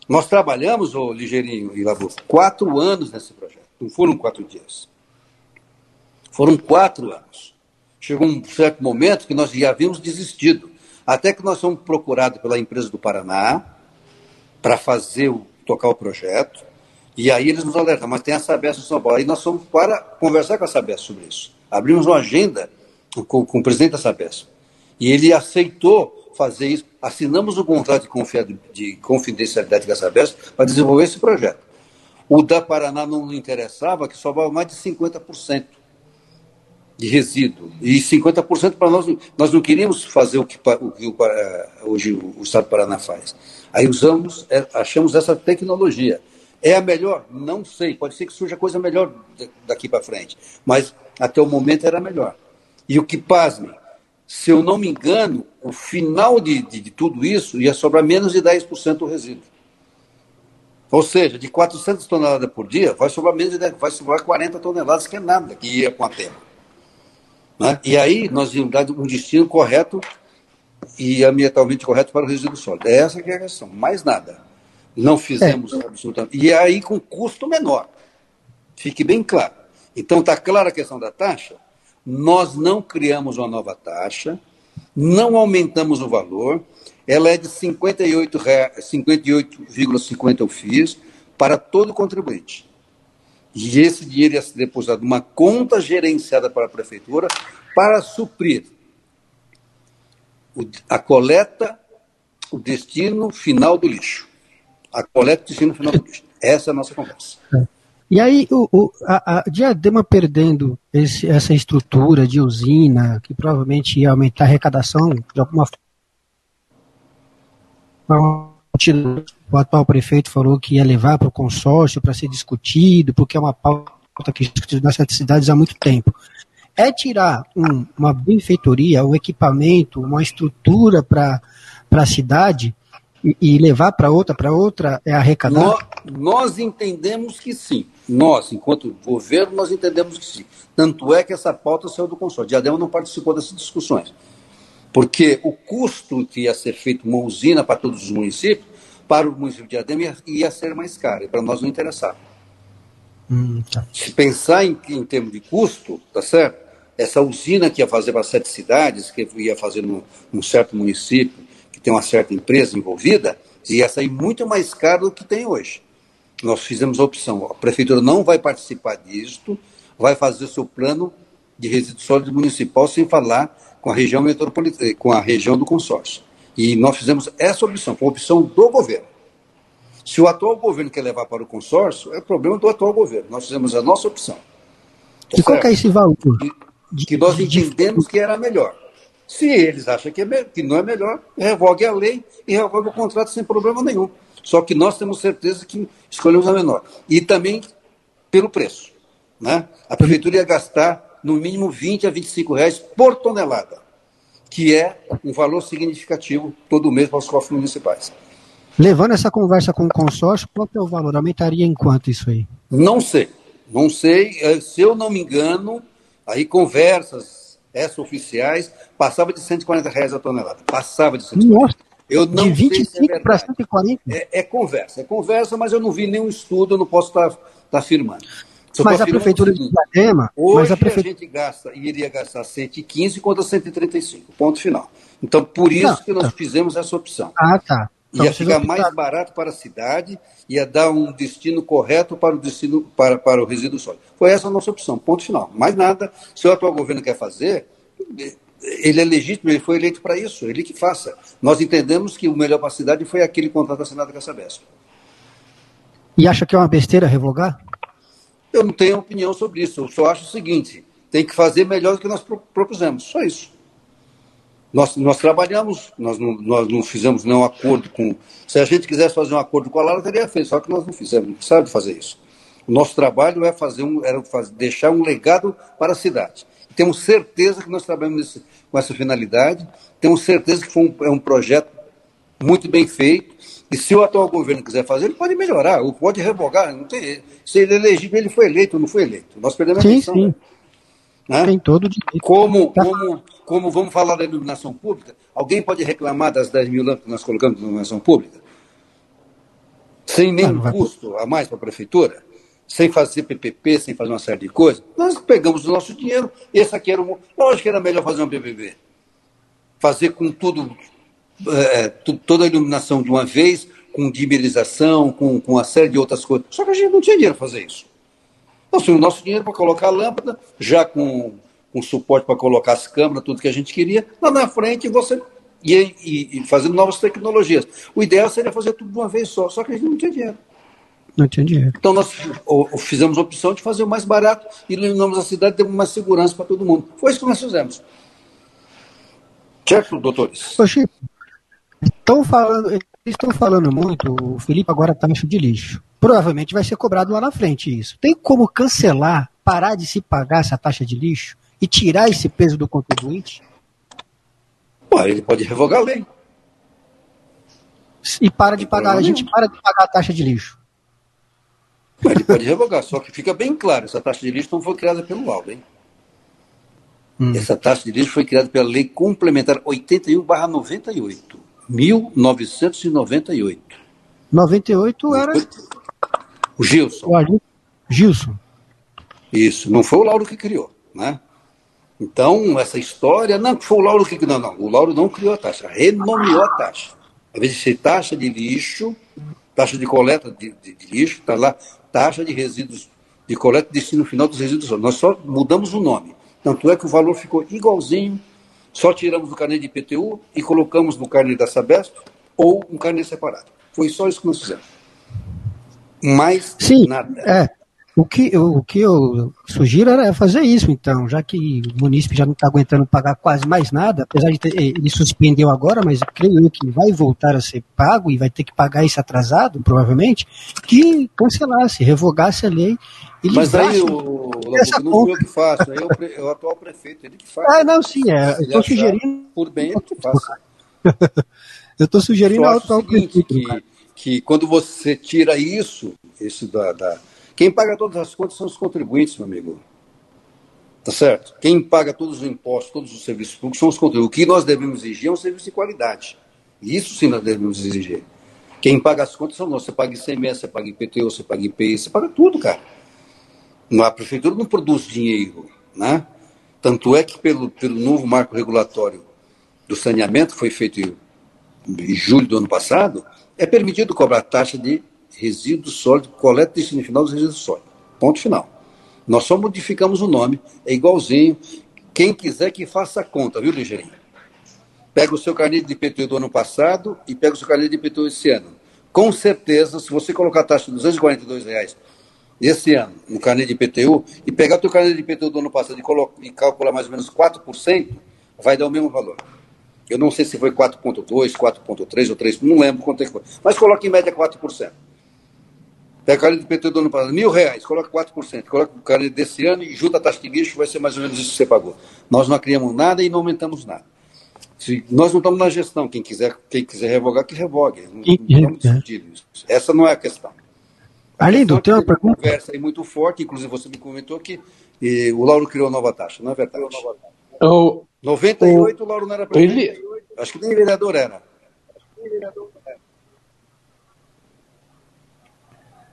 Nós trabalhamos, ô Ligeirinho e Lavô, quatro anos nesse projeto. Não foram quatro dias. Foram quatro anos. Chegou um certo momento que nós já havíamos desistido. Até que nós fomos procurados pela empresa do Paraná para fazer o, tocar o projeto. E aí eles nos alertaram, mas tem a Sabesp em São Paulo. Aí nós fomos para conversar com a Sabesp sobre isso. Abrimos uma agenda com, com o presidente da Sabesp. E ele aceitou fazer isso. Assinamos o um contrato de, de confidencialidade com a Sabesp para desenvolver esse projeto. O da Paraná não interessava, que sobrava mais de 50% de resíduo e 50% para nós. Nós não queríamos fazer o que, o que o, hoje o Estado do Paraná faz. Aí usamos, é, achamos essa tecnologia. É a melhor? Não sei. Pode ser que surja coisa melhor daqui para frente. Mas até o momento era melhor. E o que pasme, se eu não me engano, o final de, de, de tudo isso ia sobrar menos de 10% do resíduo. Ou seja, de 400 toneladas por dia, vai sobrar menos de 10, vai sobrar 40 toneladas, que é nada que ia com a terra. Né? E aí nós íamos dar um destino correto e ambientalmente correto para o resíduo sólido. É essa que é a questão, mais nada. Não fizemos é. absolutamente. E aí com custo menor. Fique bem claro. Então está clara a questão da taxa. Nós não criamos uma nova taxa, não aumentamos o valor, ela é de R$ 58,50 58, eu fiz para todo contribuinte. E esse dinheiro ia ser depositado numa conta gerenciada para a prefeitura para suprir a coleta, o destino final do lixo. A coleta e o destino final do lixo. Essa é a nossa conversa. E aí, o, o, a, a Diadema perdendo esse, essa estrutura de usina, que provavelmente ia aumentar a arrecadação de alguma forma, o atual prefeito falou que ia levar para o consórcio para ser discutido, porque é uma pauta que discutido nas cidades há muito tempo. É tirar um, uma benfeitoria, um equipamento, uma estrutura para a cidade e, e levar para outra, para outra é arrecadar? Nós, nós entendemos que sim. Nós, enquanto governo, nós entendemos que sim. Tanto é que essa pauta saiu do consórcio. Diadema não participou dessas discussões. Porque o custo que ia ser feito uma usina para todos os municípios para o município de Diadema ia, ia ser mais caro, e para nós não interessava. Hum, tá. Se pensar em, em termos de custo, tá certo? Essa usina que ia fazer para sete cidades, que ia fazer num, num certo município, que tem uma certa empresa envolvida, ia sair muito mais caro do que tem hoje. Nós fizemos a opção, a prefeitura não vai participar disto, vai fazer o seu plano de resíduo sólido municipal sem falar com a região metropolitana, com a região do consórcio. E nós fizemos essa opção, foi a opção do governo. Se o atual governo quer levar para o consórcio, é problema do atual governo. Nós fizemos a nossa opção. Tá e qual é esse valor? De, que nós entendemos que era melhor. Se eles acham que, é, que não é melhor, revogue a lei e revogue o contrato sem problema nenhum. Só que nós temos certeza que escolhemos a menor. E também pelo preço. Né? A prefeitura ia gastar no mínimo 20 a 25 reais por tonelada que é um valor significativo todo mês para os cofres municipais. Levando essa conversa com o consórcio, qual é o valor? Aumentaria em quanto isso aí? Não sei. Não sei. É, se eu não me engano, aí conversas oficiais passava de 140 reais a tonelada. Passava de 140. Nossa. Eu não de 25 é para 140? É, é, conversa, é conversa, mas eu não vi nenhum estudo, eu não posso estar, estar afirmando. mas a prefeitura de Diadema. Hoje mas a, prefeitura... a gente gasta, iria gastar 115 contra 135, ponto final. Então, por isso não, que nós tá. fizemos essa opção. Ah, tá. Então, ia ficar mais tá... barato para a cidade, ia dar um destino correto para o destino para, para o resíduo sólido. Foi essa a nossa opção, ponto final. Mais nada. Se o atual governo quer fazer, ele é legítimo, ele foi eleito para isso, ele que faça. Nós entendemos que o melhor para a cidade foi aquele contrato assinado com a Sabesp. E acha que é uma besteira revogar? Eu não tenho opinião sobre isso. Eu só acho o seguinte: tem que fazer melhor do que nós propusemos. Só isso. Nós, nós trabalhamos, nós não, nós não fizemos nenhum acordo com. Se a gente quisesse fazer um acordo com a Lara, teria feito, só que nós não fizemos, não fazer isso. O nosso trabalho é fazer um, era fazer, deixar um legado para a cidade. Temos certeza que nós trabalhamos com essa finalidade, temos certeza que foi um, é um projeto muito bem feito, e se o atual governo quiser fazer, ele pode melhorar, ou pode revogar. Não tem, se ele é elegível, ele foi eleito ou não foi eleito. Nós perdemos sim, a eleição. Sim. Né? Tem todo direito. Como, tá. como, como vamos falar da iluminação pública, alguém pode reclamar das 10 mil lâmpadas que nós colocamos na iluminação pública? Sem nenhum ah, custo a mais para a prefeitura? Sem fazer PPP, sem fazer uma série de coisas? Nós pegamos o nosso dinheiro, esse aqui era um. Lógico que era melhor fazer um PPP. Fazer com tudo é, toda a iluminação de uma vez, com dimerização, com, com uma série de outras coisas. Só que a gente não tinha dinheiro para fazer isso. Nós tínhamos o nosso dinheiro para colocar a lâmpada, já com, com suporte para colocar as câmeras, tudo que a gente queria. Lá na frente você ia e, e fazendo novas tecnologias. O ideal seria fazer tudo de uma vez só, só que a gente não tinha dinheiro. Não tinha dinheiro. Então nós fizemos a opção de fazer o mais barato, iluminamos a cidade, demos mais segurança para todo mundo. Foi isso que nós fizemos. Certo, doutores? Ô, Chico, estão falando, eles estão falando muito, o Felipe agora está taxa de lixo. Provavelmente vai ser cobrado lá na frente isso. Tem como cancelar, parar de se pagar essa taxa de lixo e tirar esse peso do contribuinte? Pô, ele pode revogar a lei. E para de pagar, a gente para de pagar a taxa de lixo. Mas ele pode revogar, só que fica bem claro, essa taxa de lixo não foi criada pelo Aldo, hein? Hum. Essa taxa de lixo foi criada pela Lei Complementar 81-98, 1998. 98 era... O Gilson. O Gilson. Isso, não foi o Lauro que criou, né? Então, essa história, não, foi o Lauro que criou, não, não, o Lauro não criou a taxa, renomeou a taxa. De ser taxa de lixo, taxa de coleta de, de, de lixo, está lá, taxa de resíduos, de coleta e destino final dos resíduos Nós só mudamos o nome. Tanto é que o valor ficou igualzinho, só tiramos do carnê de IPTU e colocamos no carnê da Sabesp ou um carnê separado. Foi só isso que nós fizemos. Mais Sim, nada. É. O que, o que eu sugiro era fazer isso, então, já que o munícipe já não está aguentando pagar quase mais nada, apesar de ter, ele suspendeu agora, mas creio eu que vai voltar a ser pago e vai ter que pagar isso atrasado, provavelmente, que cancelasse, revogasse a lei e Mas aí o, essa não sou eu que faço, aí é o, o, atual prefeito, ele que faz. Ah, não, sim, é, eu estou sugerindo. Por bem, ele que faça. eu estou sugerindo ao atual prefeito. Que, que quando você tira isso, isso da, da quem paga todas as contas são os contribuintes, meu amigo. Tá certo? Quem paga todos os impostos, todos os serviços públicos são os contribuintes. O que nós devemos exigir é um serviço de qualidade. Isso sim nós devemos exigir. Quem paga as contas são nós. Você paga ICMS, você paga IPTU, você paga IPI, você paga tudo, cara. A prefeitura não produz dinheiro, né? Tanto é que pelo, pelo novo marco regulatório do saneamento, foi feito em julho do ano passado, é permitido cobrar taxa de resíduo sólido, coleta destino final dos resíduos sólidos. Ponto final. Nós só modificamos o nome, é igualzinho. Quem quiser que faça a conta, viu, Ligeirinho? Pega o seu carnê de IPTU do ano passado e pega o seu carnê de IPTU esse ano. Com certeza, se você colocar a taxa de 242 reais esse ano no carnê de IPTU e pegar o teu carnê de IPTU do ano passado e, colocar, e calcular mais ou menos 4%, vai dar o mesmo valor. Eu não sei se foi 4,2, 4,3 ou 3, não lembro quanto é que foi. Mas coloque em média 4%. Pega o carnê de IPTU do ano passado, mil reais, coloca 4%. Coloca o carnê desse ano e junta a taxa de lixo, vai ser mais ou menos isso que você pagou. Nós não criamos nada e não aumentamos nada. Se nós não estamos na gestão, quem quiser, quem quiser revogar, que revogue. Não, não estamos isso. Essa não é a questão. Arlindo, tem uma pergunta. conversa aí muito forte, inclusive você me comentou que e, o Lauro criou a nova taxa, não é verdade? O, 98 o, o Lauro não era prefeito. Acho que nem vereador era. Nem vereador era.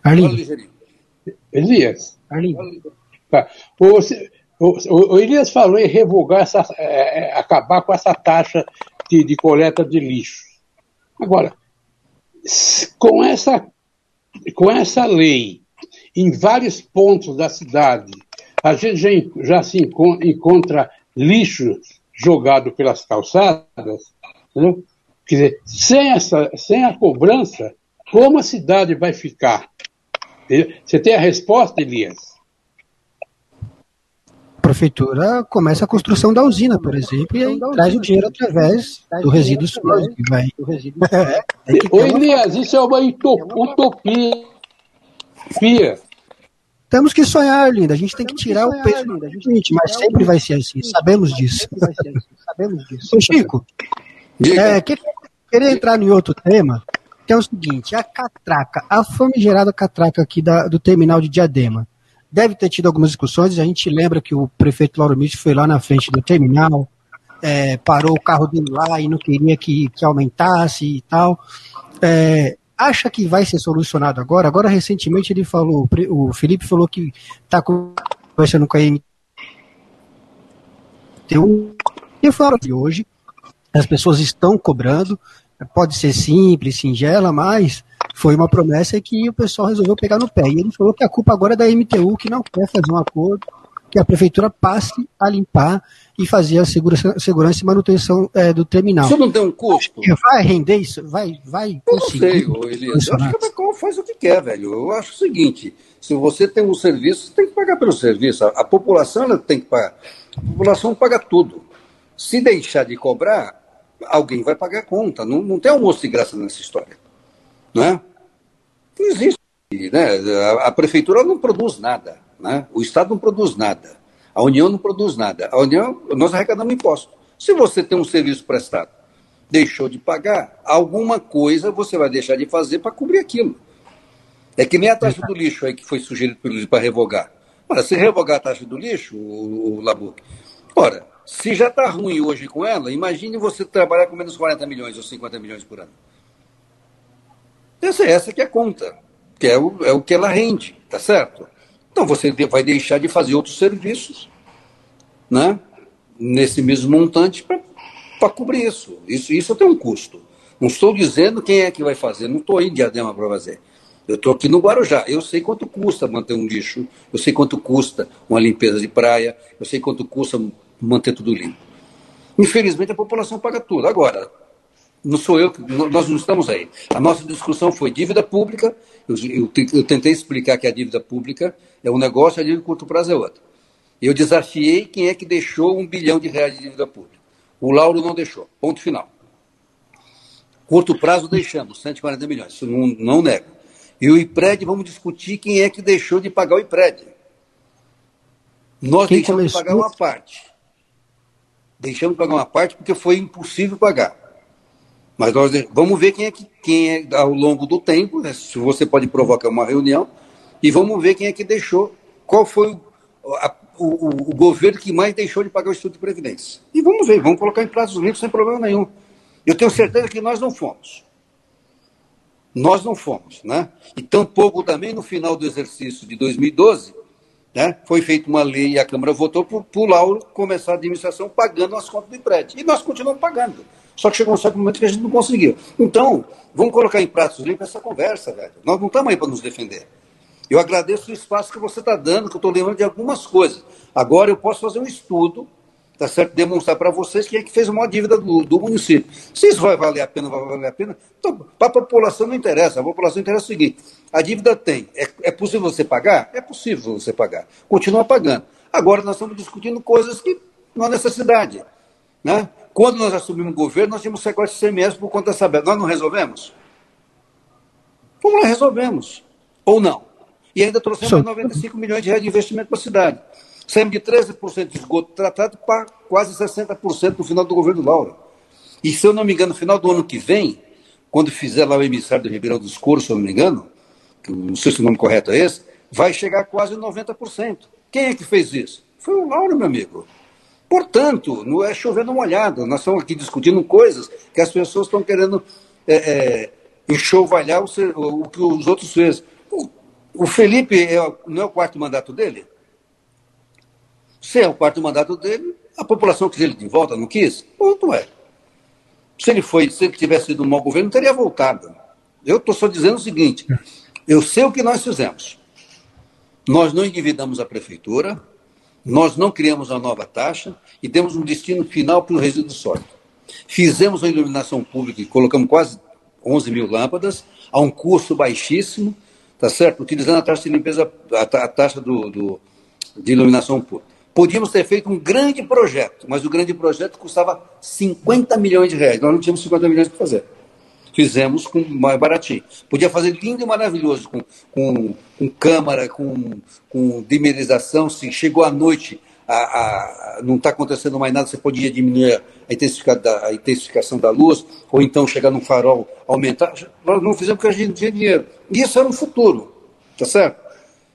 Arlindo. Elias. Arlindo. Tá. O, o, o, Elias falou em revogar essa, é, é, acabar com essa taxa de, de coleta de lixo. Agora, com essa com essa lei, em vários pontos da cidade, a gente já, já se encontra lixo jogado pelas calçadas, entendeu? Quer dizer, sem, essa, sem a cobrança, como a cidade vai ficar? Você tem a resposta, Elias? A prefeitura começa a construção da usina, por exemplo, e aí traz o dinheiro através do resíduo sólido que vai. É, Ô, Elias, isso é uma utopia. Temos que sonhar, linda. A gente tem que tirar o peso da gente, mas sempre vai ser assim. Sabemos disso. Sabemos disso. Ô, Chico, é, queria entrar em outro tema, que é o seguinte: a catraca, a famigerada catraca aqui da, do terminal de Diadema. Deve ter tido algumas discussões. A gente lembra que o prefeito Lauro Mitch foi lá na frente do terminal, é, parou o carro dele lá e não queria que, que aumentasse e tal. É, acha que vai ser solucionado agora? Agora, recentemente, ele falou, o Felipe falou que está conversando com a MTU. E falo que hoje as pessoas estão cobrando, pode ser simples, singela, mas foi uma promessa que o pessoal resolveu pegar no pé. E ele falou que a culpa agora é da MTU, que não quer fazer um acordo que a prefeitura passe a limpar e fazer a segurança, segurança e manutenção é, do terminal. Isso não tem um custo? Vai render isso? Vai, vai eu conseguir? Não sei, Elias. Eu acho que a faz o que quer, velho. Eu acho o seguinte, se você tem um serviço, você tem que pagar pelo serviço. A, a população tem que pagar. A população paga tudo. Se deixar de cobrar, alguém vai pagar a conta. Não, não tem almoço de graça nessa história. Não é? Não existe. Né? A, a prefeitura não produz nada. Né? O Estado não produz nada. A União não produz nada. A União, nós arrecadamos impostos. Se você tem um serviço prestado, deixou de pagar, alguma coisa você vai deixar de fazer para cobrir aquilo. É que nem a taxa do lixo aí que foi sugerido pelo para revogar. Ora, se revogar a taxa do lixo, o, o Labuc, ora, se já está ruim hoje com ela, imagine você trabalhar com menos 40 milhões ou 50 milhões por ano. Essa, essa que é a conta, que é o, é o que ela rende, tá certo? Então você vai deixar de fazer outros serviços, né? Nesse mesmo montante para cobrir isso. isso. Isso tem um custo. Não estou dizendo quem é que vai fazer, não estou em Diadema para fazer. Eu estou aqui no Guarujá. Eu sei quanto custa manter um lixo, eu sei quanto custa uma limpeza de praia, eu sei quanto custa manter tudo limpo. Infelizmente a população paga tudo. Agora, não sou eu, nós não estamos aí. A nossa discussão foi dívida pública. Eu, eu, eu tentei explicar que a dívida pública é um negócio, a dívida de curto prazo é outro. Eu desafiei quem é que deixou um bilhão de reais de dívida pública. O Lauro não deixou. Ponto final. Curto prazo deixamos, 140 milhões. Isso não, não nego. E o IPRED, vamos discutir quem é que deixou de pagar o IPRED. Nós quem deixamos começou? de pagar uma parte. Deixamos de pagar uma parte porque foi impossível pagar. Mas nós vamos ver quem é que quem é ao longo do tempo, né, se você pode provocar uma reunião, e vamos ver quem é que deixou, qual foi o, a, o, o, governo que mais deixou de pagar o Instituto de Previdência. E vamos ver, vamos colocar em prazos limpos sem problema nenhum. Eu tenho certeza que nós não fomos. Nós não fomos, né? E tampouco também no final do exercício de 2012, né, foi feita uma lei e a Câmara votou para o Lauro começar a administração pagando as contas do IPRED. E nós continuamos pagando. Só que chegou um certo momento que a gente não conseguiu. Então, vamos colocar em pratos limpos essa conversa, velho. Nós não estamos aí para nos defender. Eu agradeço o espaço que você está dando, que eu estou lembrando de algumas coisas. Agora eu posso fazer um estudo, tá certo? Demonstrar para vocês quem é que fez a maior dívida do, do, município. Se isso vai valer a pena, vai valer a pena. Então, para a população não interessa. A população interessa o seguinte: a dívida tem. É, é possível você pagar? É possível você pagar. Continua pagando. Agora nós estamos discutindo coisas que não há necessidade. Né? Quando nós assumimos o governo, nós tínhamos sequestro de CMS por conta dessa Nós não resolvemos? Vamos lá, resolvemos. Ou não? E ainda trouxemos 95 milhões de reais de investimento para a cidade. Saímos de 13% de esgoto tratado para quase 60% no final do governo Laura. E se eu não me engano, no final do ano que vem, quando fizer lá o emissário do Ribeirão dos Couros, se eu não me engano, não sei se o nome correto é esse, vai chegar a quase 90%. Quem é que fez isso? Foi o Lauro, meu amigo. Portanto, não é chover numa olhada. Nós estamos aqui discutindo coisas que as pessoas estão querendo é, é, enxovalhar o, o, que os outros fez. O, o Felipe é, não é o quarto mandato dele? Se é o quarto mandato dele, a população quis ele de volta, não quis? Ponto é. Se ele foi, se ele tivesse sido um mau governo, teria voltado. Eu estou só dizendo o seguinte: eu sei o que nós fizemos. Nós não endividamos a prefeitura, nós não criamos uma nova taxa e demos um destino final para o resíduo sólido. Fizemos uma iluminação pública e colocamos quase 11 mil lâmpadas a um custo baixíssimo, tá certo? Utilizando a taxa de limpeza, a, taxa do, do, de iluminação pública. Podíamos ter feito um grande projeto, mas o grande projeto custava 50 milhões de reais. Nós não tínhamos 50 milhões para fazer. Fizemos com mais baratinho. Podia fazer lindo e maravilhoso, com, com, com câmara, com, com dimerização. Se chegou à noite, a, a, não está acontecendo mais nada, você podia diminuir a, intensificação da, a intensificação da luz, ou então chegar num farol, aumentar. Nós não fizemos porque a gente tinha dinheiro. E isso era um futuro, tá certo?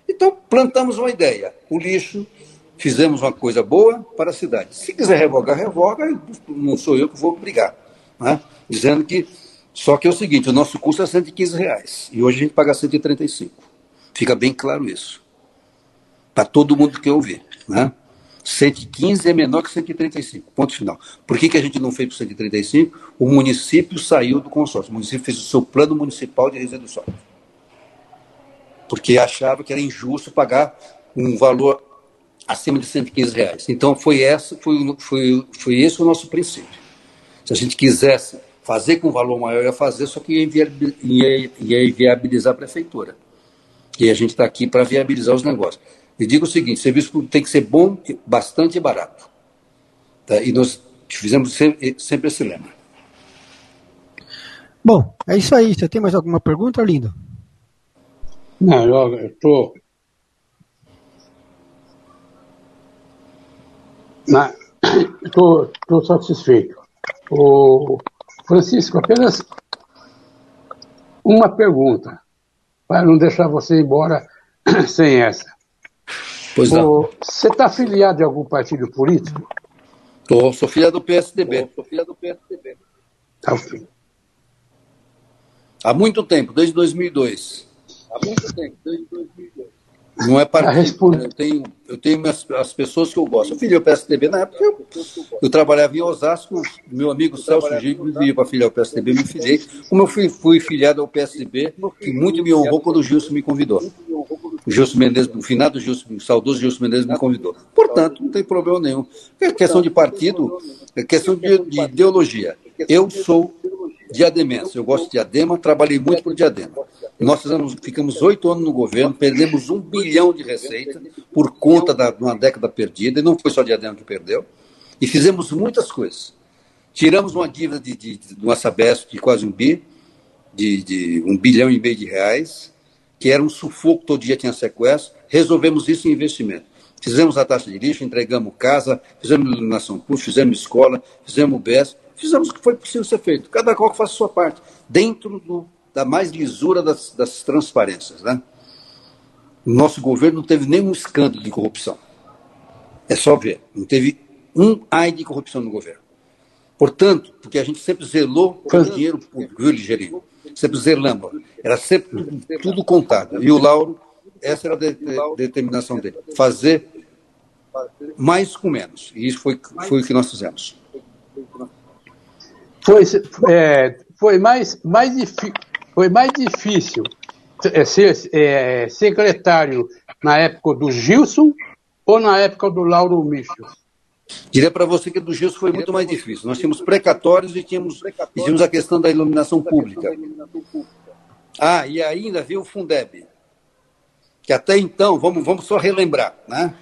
Então, plantamos uma ideia. O lixo, fizemos uma coisa boa para a cidade. Se quiser revogar, revoga, não sou eu que vou brigar. Né? Dizendo que só que é o seguinte, o nosso custo é 115 reais e hoje a gente paga 135. Fica bem claro isso. Para todo mundo que ouvir. Né? 115 é menor que 135, ponto final. Por que, que a gente não fez para 135? O município saiu do consórcio. O município fez o seu plano municipal de sólidos. Porque achava que era injusto pagar um valor acima de 115 reais. Então foi, essa, foi, foi, foi esse o nosso princípio. Se a gente quisesse fazer com valor maior, ia fazer, só que ia, ia, ia viabilizar a prefeitura. E a gente está aqui para viabilizar os negócios. E digo o seguinte: serviço público tem que ser bom, bastante barato. Tá? E nós fizemos sempre, sempre esse lema. Bom, é isso aí. Você tem mais alguma pergunta, Lindo? Não, eu estou. Estou satisfeito. O Francisco, apenas uma pergunta, para não deixar você embora sem essa. Pois não. Você está afiliado em algum partido político? Tô, sou filha do PSDB. Tô, sou filha do PSDB. Tá. Há muito tempo, desde 2002. Há muito tempo, desde 2002. Não é partido. Né? Eu tenho, eu tenho as, as pessoas que eu gosto. Eu filiei o PSDB na época. Eu, eu trabalhava em Osasco. Meu amigo Celso Gigo me veio para filiar o PSDB, me filiei. Como eu fui, fui filiado ao PSDB, que muito me honrou quando o Gilson me convidou. O Gilson Mendes, o finado Gilson, o saudoso Gilson Mendes me convidou. Portanto, não tem problema nenhum. É questão de partido, é questão de, de ideologia. Eu sou diademense. Eu gosto de diadema, trabalhei muito por diadema. Nós fizemos, ficamos oito anos no governo, perdemos um bilhão de receita por conta de uma década perdida, e não foi só diadema que perdeu. E fizemos muitas coisas. Tiramos uma dívida de, de, de, uma Sabesp de quase um bi, de, de um bilhão e meio de reais, que era um sufoco, todo dia tinha sequestro. Resolvemos isso em investimento. Fizemos a taxa de lixo, entregamos casa, fizemos iluminação pública, fizemos escola, fizemos BES, fizemos o que foi possível ser feito. Cada qual que faça a sua parte, dentro do, da mais lisura das, das transparências. Né? Nosso governo não teve nenhum escândalo de corrupção. É só ver. Não teve um ai de corrupção no governo. Portanto, porque a gente sempre zelou pelo dinheiro público, viu, Ligeirinho? Sempre zelamos. Era sempre tudo, tudo contado. E o Lauro, essa era a de, de, determinação dele. Fazer mais com menos. E isso foi, foi o que nós fizemos. Foi, é, foi mais, mais, foi mais difícil é, ser é, secretário na época do Gilson ou na época do Lauro Michel? Diria para você que do Gilson foi muito mais difícil. Nós tínhamos precatórios e tínhamos, e tínhamos a questão da iluminação pública. Ah, e ainda viu o Fundeb, que até então, vamos, vamos só relembrar, né?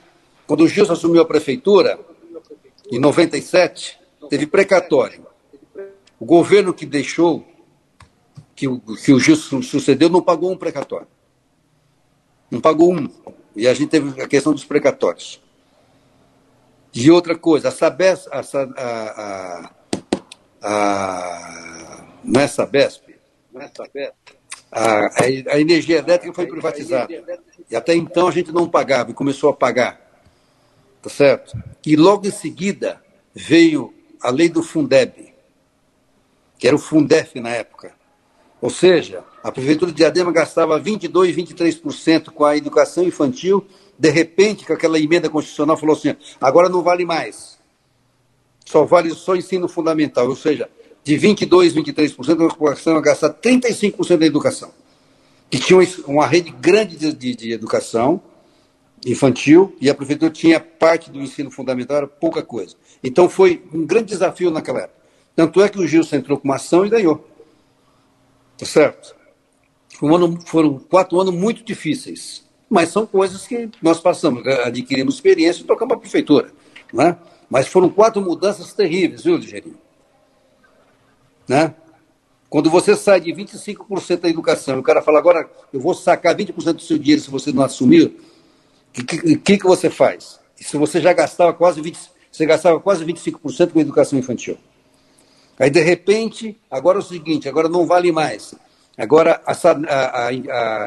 Quando o Gilson assumiu a prefeitura, em 97, teve precatório. O governo que deixou, que o, que o Gilson sucedeu, não pagou um precatório. Não pagou um. E a gente teve a questão dos precatórios. E outra coisa, a Sabesp, a, a, a, não é Sabesp, não é Sabesp a, a, energia elétrica foi privatizada. E até então a gente não pagava e começou a pagar. Tá certo? E logo em seguida veio a lei do Fundeb, que era o Fundef na época. Ou seja, a Prefeitura de Diadema gastava 22%, 23% com a educação infantil, de repente, com aquela emenda constitucional, falou assim: agora não vale mais. Só vale só ensino fundamental. Ou seja, de 22%, 23%, nós começamos a gastar 35% da educação. Que tinha uma rede grande de, de, de educação infantil e a prefeitura tinha parte do ensino fundamental, era pouca coisa. Então foi um grande desafio naquela época. Tanto é que o Gilson entrou com uma ação e ganhou. Tá certo? Um ano, foram quatro anos muito difíceis. Mas são coisas que nós passamos, adquirimos experiência e tocamos a prefeitura. Né? Mas foram quatro mudanças terríveis, viu, Ligeirinho? Né? Quando você sai de 25% da educação, o cara fala, agora eu vou sacar 20% do seu dinheiro se você não assumir, o que, que, que, você faz? Se você já gastava quase 20%, você gastava quase 25% com educação infantil. Aí, de repente, agora é o seguinte, agora não vale mais. Agora a, a,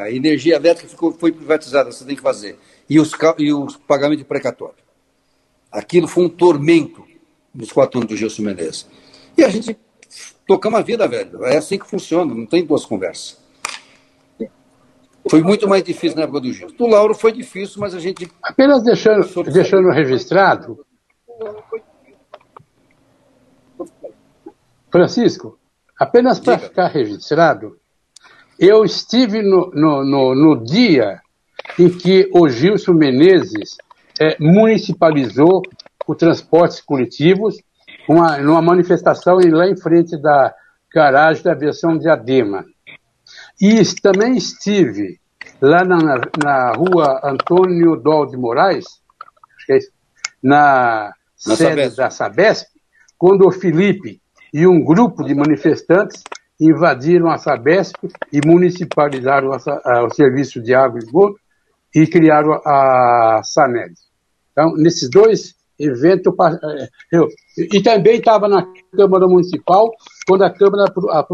a, energia elétrica ficou, foi privatizada, você tem que fazer. E os, e os pagamentos de precatório. Aquilo foi um tormento nos quatro anos do Gilson Menezes. E a gente tocamos a vida, velho. É assim que funciona, não tem duas conversas. Foi muito mais difícil na época do Gilson. Do Lauro foi difícil, mas a gente. Apenas deixando, deixando registrado Francisco, apenas para ficar registrado, eu estive no, no, no, no, dia em que o Gilson Menezes é, municipalizou o transportes coletivos uma, numa manifestação lá em frente da garagem da aviação de Adema. E também estive lá na, na rua Antônio Dol de Moraes, é na, na sede Sabesp. da Sabesp, quando o Felipe e um grupo de manifestantes invadiram a Sabesp e municipalizaram a, a, o serviço de água e esgoto e criaram a SANED. Então, nesses dois eventos, eu, e também estava na Câmara Municipal, quando a Câmara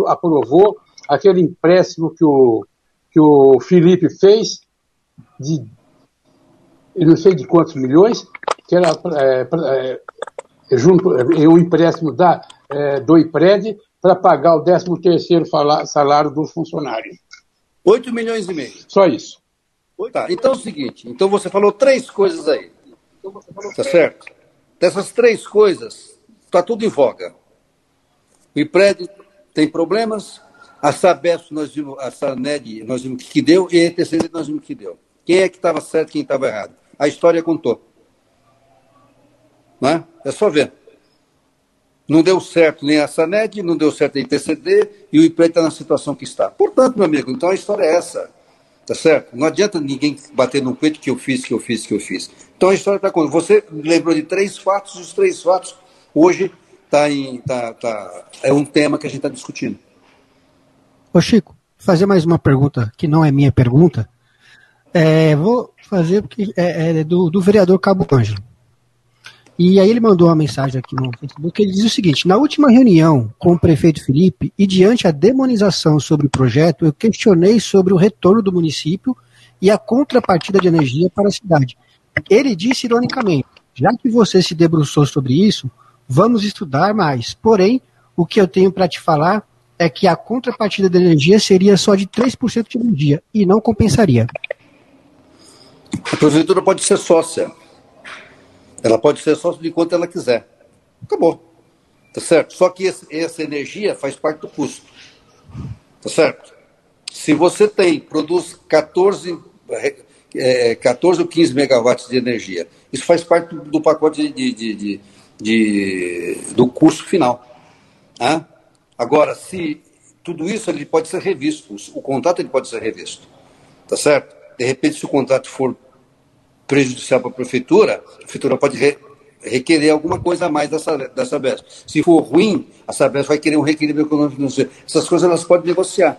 aprovou aquele empréstimo que o, que o Felipe fez, de eu não sei de quantos milhões, que era é, é, junto, é, um empréstimo da, é, do IPRED para pagar o 13 terceiro salário dos funcionários. 8 milhões e meio. Só isso. Tá, então é o seguinte, então você falou três coisas aí. Tá certo? Dessas três coisas, está tudo em voga. O IPRED tem problemas, a Sabesp nós vimos, a Saned nós vimos que deu, e a ETC nós vimos que deu. Quem é que estava certo e quem estava errado? A história contou. Não é? é só ver. Não deu certo nem a SANED, não deu certo a ITCD e o IPRED está na situação que está. Portanto, meu amigo, então a história é essa. Tá certo? Não adianta ninguém bater no peito que eu fiz, que eu fiz, que eu fiz. Então a história está com. Você lembrou de três fatos, os três fatos hoje tá em, tá, tá, é um tema que a gente está discutindo. Ô Chico, fazer mais uma pergunta que não é minha pergunta. É, vou fazer porque é, é do, do vereador Cabo Ângelo. E aí ele mandou uma mensagem aqui no Facebook, ele diz o seguinte, na última reunião com o prefeito Felipe e diante a demonização sobre o projeto, eu questionei sobre o retorno do município e a contrapartida de energia para a cidade. Ele disse ironicamente, já que você se debruçou sobre isso, vamos estudar mais. Porém, o que eu tenho para te falar é que a contrapartida de energia seria só de 3% de energia e não compensaria. A prefeitura pode ser sócia ela pode ser sócio de quanto ela quiser. Acabou. Tá certo? Só que esse, essa energia faz parte do custo. Tá certo? Se você tem, produz 14, é, 14 ou 15 megawatts de energia, isso faz parte do, pacote de, de, de, de, do custo final. Ah? Agora, se tudo isso ele pode ser revisto, o contrato ele pode ser revisto. Tá certo? De repente, se o contrato for prejudicial para a prefeitura, a prefeitura pode re, requerer alguma coisa a mais dessa, da Sabesp. Se for ruim, a Sabesp vai querer um reequilíbrio econômico financeiro. Essas coisas elas podem negociar.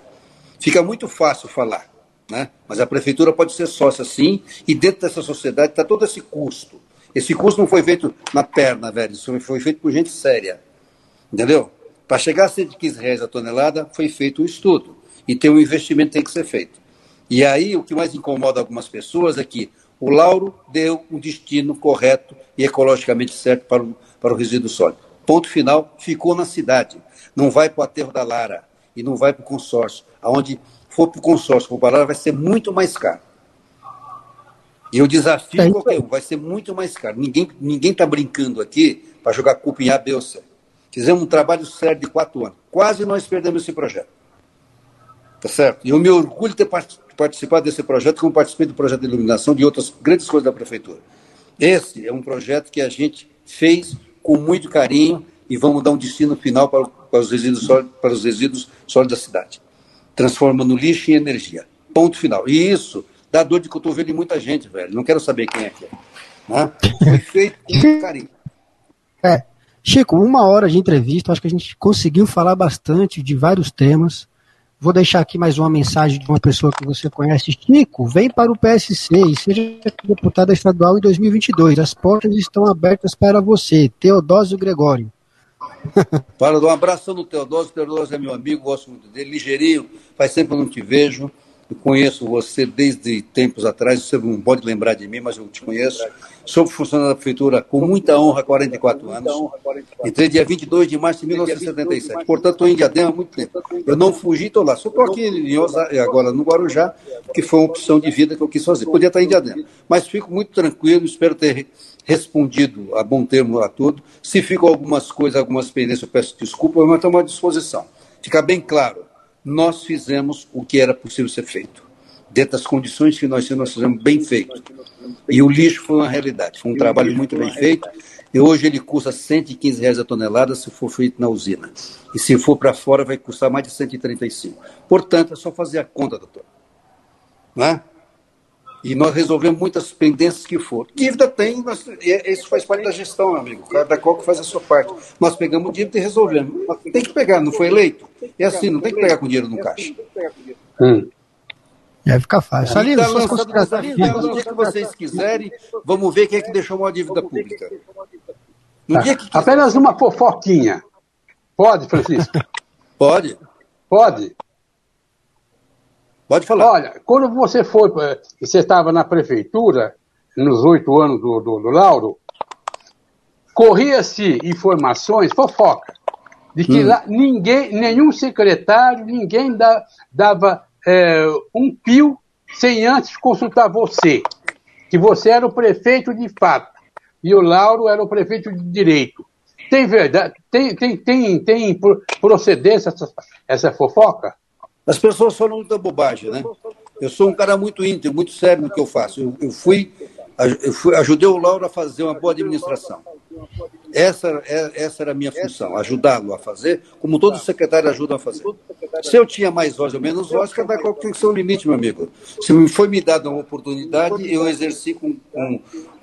Fica muito fácil falar, né? mas a prefeitura pode ser sócia sim, e dentro dessa sociedade está todo esse custo. Esse custo não foi feito na perna, velho, isso foi feito por gente séria. Entendeu? Para chegar a 115 reais a tonelada, foi feito um estudo. E tem um investimento que tem que ser feito. E aí, o que mais incomoda algumas pessoas é que o Lauro deu um destino correto e ecologicamente certo para o, para o resíduo sólido. Ponto final, ficou na cidade. Não vai para o aterro da Lara e não vai para o consórcio. Aonde for para o consórcio, para o Lara, vai ser muito mais caro. E eu desafio é qualquer um, vai ser muito mais caro. Ninguém está ninguém tá brincando aqui para jogar culpa em A, B ou C. Fizemos um trabalho sério de quatro anos. Quase nós perdemos esse projeto. Tá certo? E eu me orgulho de ter participado desse projeto, como participei do projeto de iluminação de outras grandes coisas da prefeitura. Esse é um projeto que a gente fez com muito carinho e vamos dar um destino final para, para os resíduos sólidos, para os resíduos sólidos da cidade, transformando lixo em energia. Ponto final. E isso dá dor de cotovelo de muita gente, velho. Não quero saber quem é que é. Né? Foi feito com carinho. É. Chico, uma hora de entrevista, acho que a gente conseguiu falar bastante de vários temas. Vou deixar aqui mais uma mensagem de uma pessoa que você conhece. Chico, vem para o PSC e seja deputada estadual em 2022. As portas estão abertas para você. Teodósio Gregório. Para um abraço no Teodósio. Teodósio é meu amigo, gosto muito dele. Ligeirinho, faz tempo que eu não te vejo. Eu conheço você desde tempos atrás, você não pode lembrar de mim, mas eu te conheço. Sou funcionário da prefeitura com muita honra há 44 anos. Entrei dia 22 de março de 1977. Portanto, estou em Diadema há muito tempo. Eu não fugi, estou lá. Só estou aqui em Osa, agora no Guarujá, que foi uma opção de vida que eu quis fazer. Podia estar em Diadema. Mas fico muito tranquilo, espero ter respondido a bom termo a tudo. Se ficou algumas coisas, algumas pendências, eu peço desculpa, mas estamos à disposição. Fica bem claro, nós fizemos o que era possível ser feito. dentro das condições que nós, nós fizemos bem feito. E o lixo foi uma realidade, foi um trabalho muito bem feito. E hoje ele custa 115 reais a tonelada se for feito na usina. E se for para fora, vai custar mais de 135. Portanto, é só fazer a conta, doutor. Não é? E nós resolvemos muitas pendências que foram. Dívida tem, nós, isso faz parte da gestão, meu amigo. Cada qual que faz a sua parte. Nós pegamos dívida e resolvemos. Tem que pegar, não foi eleito? É assim, não tem que pegar com dinheiro no caixa. Hum. Vai ficar fácil. Salino, tá lançado, Salino, no dia que vocês quiserem, vamos ver quem é que deixou uma dívida pública. No dia que Apenas uma fofoquinha. Pode, Francisco? Pode. Pode. Pode falar. Olha, quando você foi, eh, você estava na prefeitura, nos oito anos do, do, do Lauro, corria-se informações, fofoca, de que hum. lá ninguém, nenhum secretário, ninguém da, dava é, um pio sem antes consultar você, que você era o prefeito de fato e o Lauro era o prefeito de direito. Tem verdade, tem, tem, tem, tem procedência essa, essa fofoca? As pessoas falam muita bobagem, né? Eu sou um cara muito íntegro, muito sério no que eu faço. Eu, eu, fui, eu fui, ajudei o Lauro a fazer uma boa administração. Essa, é, essa era a minha função, ajudá-lo a fazer, como todos os secretários ajudam a fazer. Se eu tinha mais voz ou menos voz, cada qual tem seu limite, meu amigo. Se foi me dada uma oportunidade, eu exerci com,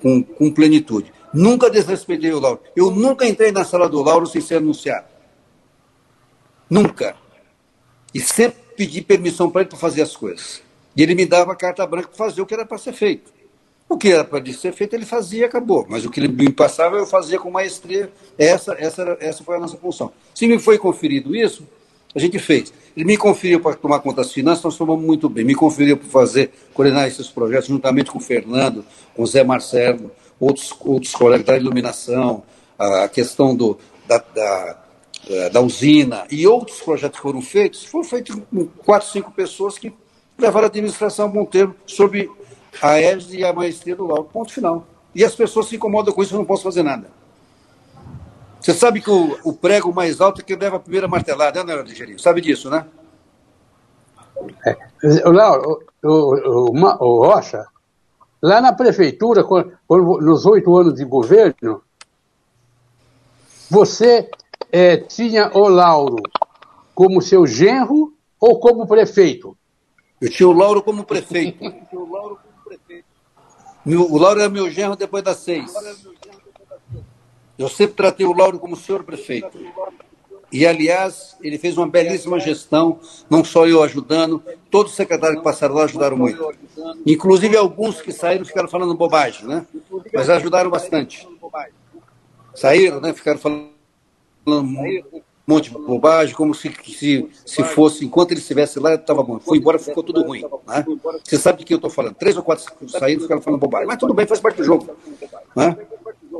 com, com plenitude. Nunca desrespeitei o Lauro. Eu nunca entrei na sala do Lauro sem ser anunciado. Nunca. E sempre pedi permissão para ele para fazer as coisas. E ele me dava carta branca para fazer o que era para ser feito. O que era para ser feito, ele fazia acabou. Mas o que ele me passava, eu fazia com maestria. Essa, essa, essa foi a nossa função. Se me foi conferido isso, a gente fez. Ele me conferiu para tomar conta das finanças, nós tomamos muito bem. Me conferiu para fazer, coordenar esses projetos, juntamente com o Fernando, com o Zé Marcelo, outros, outros colegas da iluminação, a questão do, da, da da usina e outros projetos que foram feitos, foram feitos com quatro, cinco pessoas que levaram a administração a bom termo sob a égide e a maestria do Lauro. Ponto final. E as pessoas se incomodam com isso, eu não posso fazer nada. Você sabe que o, o prego mais alto é que leva a primeira martelada, né, Ligeirinho? Sabe disso, né? É, Lauro, o, o, o, Rocha, lá na prefeitura, quando, nos oito anos de governo, você é, tinha o Lauro como seu genro ou como prefeito? Eu tinha o Lauro como prefeito. o Lauro era meu genro depois das seis. Eu sempre tratei o Lauro como senhor prefeito. E, aliás, ele fez uma belíssima gestão, não só eu ajudando, todos os secretários que passaram lá ajudaram muito. Inclusive alguns que saíram ficaram falando bobagem, né? Mas ajudaram bastante. Saíram, né? Ficaram falando um monte de bobagem, como se, se, se fosse, enquanto ele estivesse lá, estava bom. Foi embora, ficou tudo ruim. Né? Você sabe de que eu estou falando. Três ou quatro saíram ficaram falando bobagem. Mas tudo bem, faz parte do jogo. Né?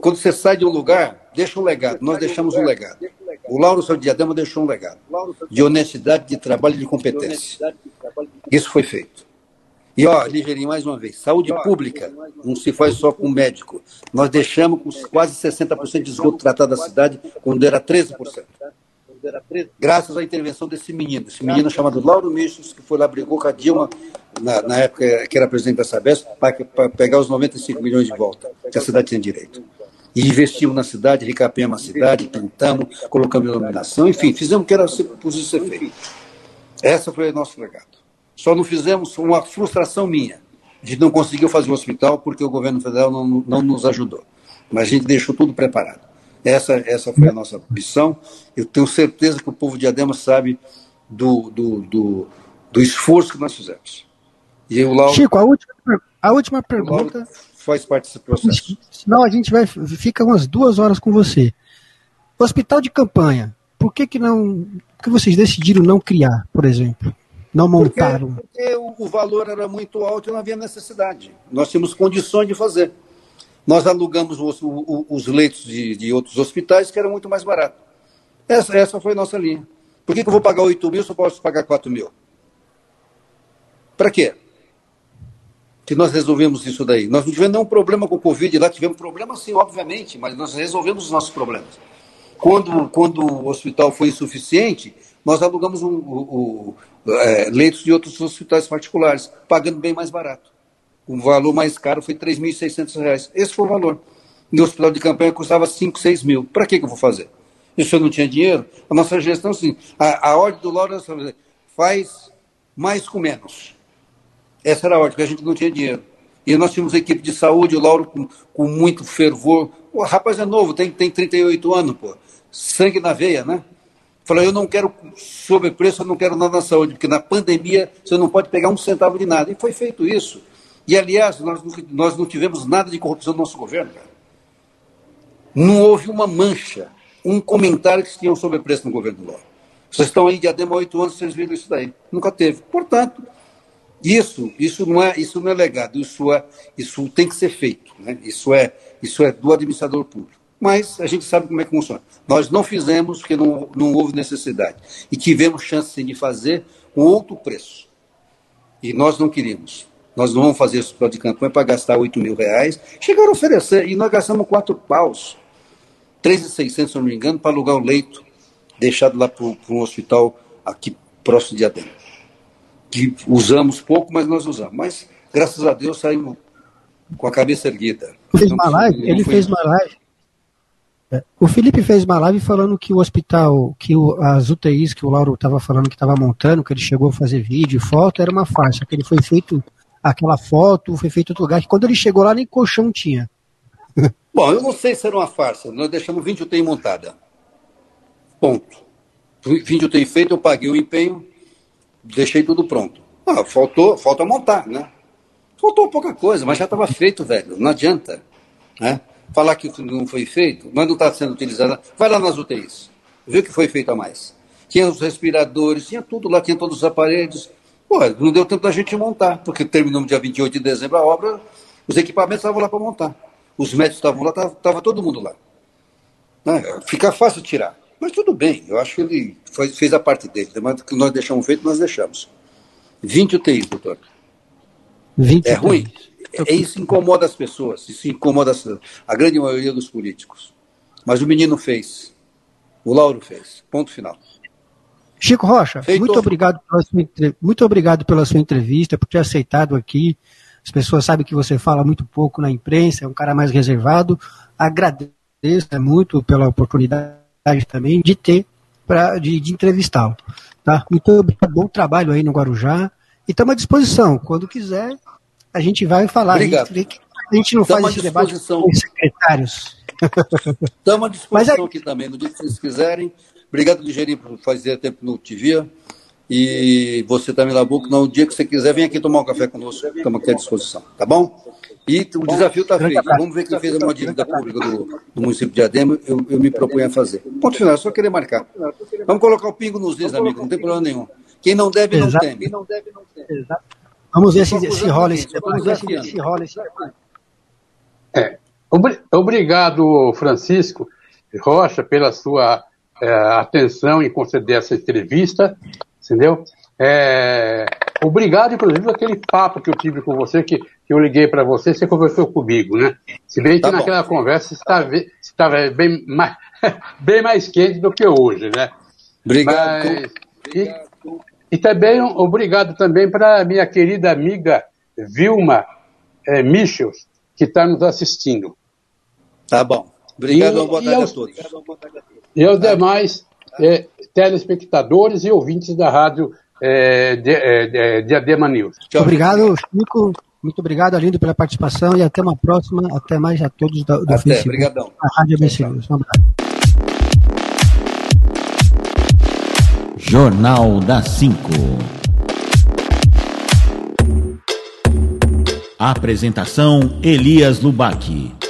Quando você sai de um lugar, deixa um legado. Nós deixamos um legado. O Lauro Seu Diadema deixou um legado de honestidade, de trabalho e de competência. Isso foi feito. E, ó, Ligeirinho, mais uma vez, saúde pública não se faz só com médico. Nós deixamos com quase 60% de esgoto tratado da cidade, quando era 13%. Graças à intervenção desse menino, esse menino chamado Lauro Michos, que foi lá, brigou com a Dilma, na, na época que era presidente da Sabesp, para pegar os 95 milhões de volta, que a cidade tinha direito. E investimos na cidade, recapemos a cidade, pintamos, colocamos iluminação, enfim, fizemos o que era possível ser feito. Essa foi o nosso legado. Só não fizemos uma frustração minha de não conseguir fazer o hospital porque o governo federal não, não nos ajudou. Mas a gente deixou tudo preparado. Essa, essa foi a nossa missão. Eu tenho certeza que o povo de Adema sabe do, do, do, do esforço que nós fizemos. E o Lauro, Chico, a última, a última pergunta. Faz parte desse processo. Senão a gente vai fica umas duas horas com você. Hospital de campanha, por que, que não. Por que vocês decidiram não criar, por exemplo? Não montaram. Porque, porque o, valor era muito alto e não havia necessidade. Nós tínhamos condições de fazer. Nós alugamos os, os leitos de, de, outros hospitais que eram muito mais baratos. Essa, essa foi a nossa linha. Por que, que eu vou pagar 8 mil se eu posso pagar 4 mil? Para quê? Que nós resolvemos isso daí. Nós não tivemos nenhum problema com o Covid lá, tivemos problema sim, obviamente, mas nós resolvemos os nossos problemas. Quando, quando o hospital foi insuficiente, nós alugamos um, um, um, é, leitos de outros hospitais particulares, pagando bem mais barato. O valor mais caro foi R$ 3.600. Esse foi o valor. No hospital de campanha custava 5, 6 mil. Para que, que eu vou fazer? E eu não tinha dinheiro? A nossa gestão, sim. A, a ordem do Lauro é faz mais com menos. Essa era a ordem, porque a gente não tinha dinheiro. E nós tínhamos equipe de saúde, o Lauro com, com muito fervor. O rapaz é novo, tem, tem 38 anos, pô. Sangue na veia, né? Falou, eu não quero sobrepreço, eu não quero nada na saúde, porque na pandemia você não pode pegar um centavo de nada. E foi feito isso. E, aliás, nós, nós não tivemos nada de corrupção no nosso governo, cara. Não houve uma mancha, um comentário que tinha um sobrepreço no governo Lauro. Vocês estão aí de adema oito anos, vocês viram isso daí. Nunca teve. Portanto, isso, isso não é, isso não é legado, isso é, isso tem que ser feito, né? Isso é, isso é do administrador público. Mas a gente sabe como é que funciona. Nós não fizemos porque não, não houve necessidade e tivemos chance de fazer com outro preço. E nós não queríamos. Nós não vamos fazer esse plano de campanha para gastar 8 mil reais. Chegaram a oferecer e nós gastamos quatro paus, 3.600, se não me engano, para alugar o leito deixado lá para um hospital aqui próximo de Adem que usamos pouco, mas nós usamos. Mas, graças a Deus, saímos com a cabeça erguida. Fez uma live, ele fez uma live. É, o Felipe fez uma live falando que o hospital, que o, as UTIs que o Lauro estava falando que estava montando, que ele chegou a fazer vídeo foto, era uma farsa, que ele foi feito, aquela foto foi feito outro lugar, que quando ele chegou lá nem colchão tinha. Bom, eu não sei se era uma farsa, nós deixamos 20 UTI montada. Ponto. 20 UTI feito, eu paguei o empenho, deixei tudo pronto. Ah, faltou, falta montar, né? Faltou pouca coisa, mas já estava feito, velho. Não adianta. Né? Falar que não foi feito, mas não está sendo utilizado. Vai lá nas UTIs, vê o que foi feito a mais. Tinha os respiradores, tinha tudo lá, tinha todos os aparelhos. Pô, não deu tempo da gente montar, porque terminou no dia 28 de dezembro a obra, os equipamentos estavam lá para montar. Os médicos estavam lá, estava todo mundo lá. Né? Fica fácil tirar. Mas tudo bem, eu acho que ele fez a parte dele. Mas que nós deixamos feito, nós deixamos. 20 UTIs, doutor. 20 é ruim. É, isso incomoda as pessoas, isso incomoda a grande maioria dos políticos. Mas o menino fez. O Lauro fez. Ponto final. Chico Rocha, muito obrigado, pela sua, muito obrigado pela sua entrevista, por ter aceitado aqui. As pessoas sabem que você fala muito pouco na imprensa, é um cara mais reservado. Agradeço muito pela oportunidade também de ter, pra, de, de entrevistá-lo. Tá? Muito obrigado, bom trabalho aí no Guarujá. E estamos à disposição. Quando quiser, a gente vai falar. Obrigado. A gente, a gente não Tamo faz esse debate com os secretários. Estamos à disposição aqui também, no dia que vocês quiserem. Obrigado, Ligeirinho, por fazer tempo no TV. E você também, Labuco, no dia que você quiser, vem aqui tomar um café conosco. Estamos aqui à disposição. Tá bom? E o desafio está feito. Vamos ver quem fez uma dívida pública do, do município de Adema, eu, eu, me proponho a fazer. Ponto final, só querer marcar. Vamos colocar o pingo nos dedos, amigo, não tem problema nenhum. Quem não deve, não Exato. teme. Não deve, não teme. Vamos ver se, se rola esse Vamos ver se, se rola esse é. Obrigado, Francisco Rocha, pela sua é, atenção em conceder essa entrevista, entendeu? É, obrigado, inclusive, aquele papo que eu tive com você, que, que eu liguei para você, você conversou comigo, né? Se bem que tá naquela conversa estava, estava bem, mais, bem mais quente do que hoje, né? Obrigado. Mas, e, e, também obrigado também para minha querida amiga Vilma é, Michels, que está nos assistindo. Tá bom. Obrigado, e, boa tarde aos, a todos. E aos demais é, telespectadores e ouvintes da rádio é, de, é, Diadema News. Muito obrigado, Chico. Muito obrigado, Alindo, pela participação e até uma próxima. Até mais a todos do, do até, Facebook. Obrigadão. A Rádio ABC News. Um abraço. Jornal da 5. Apresentação Elias Lubac.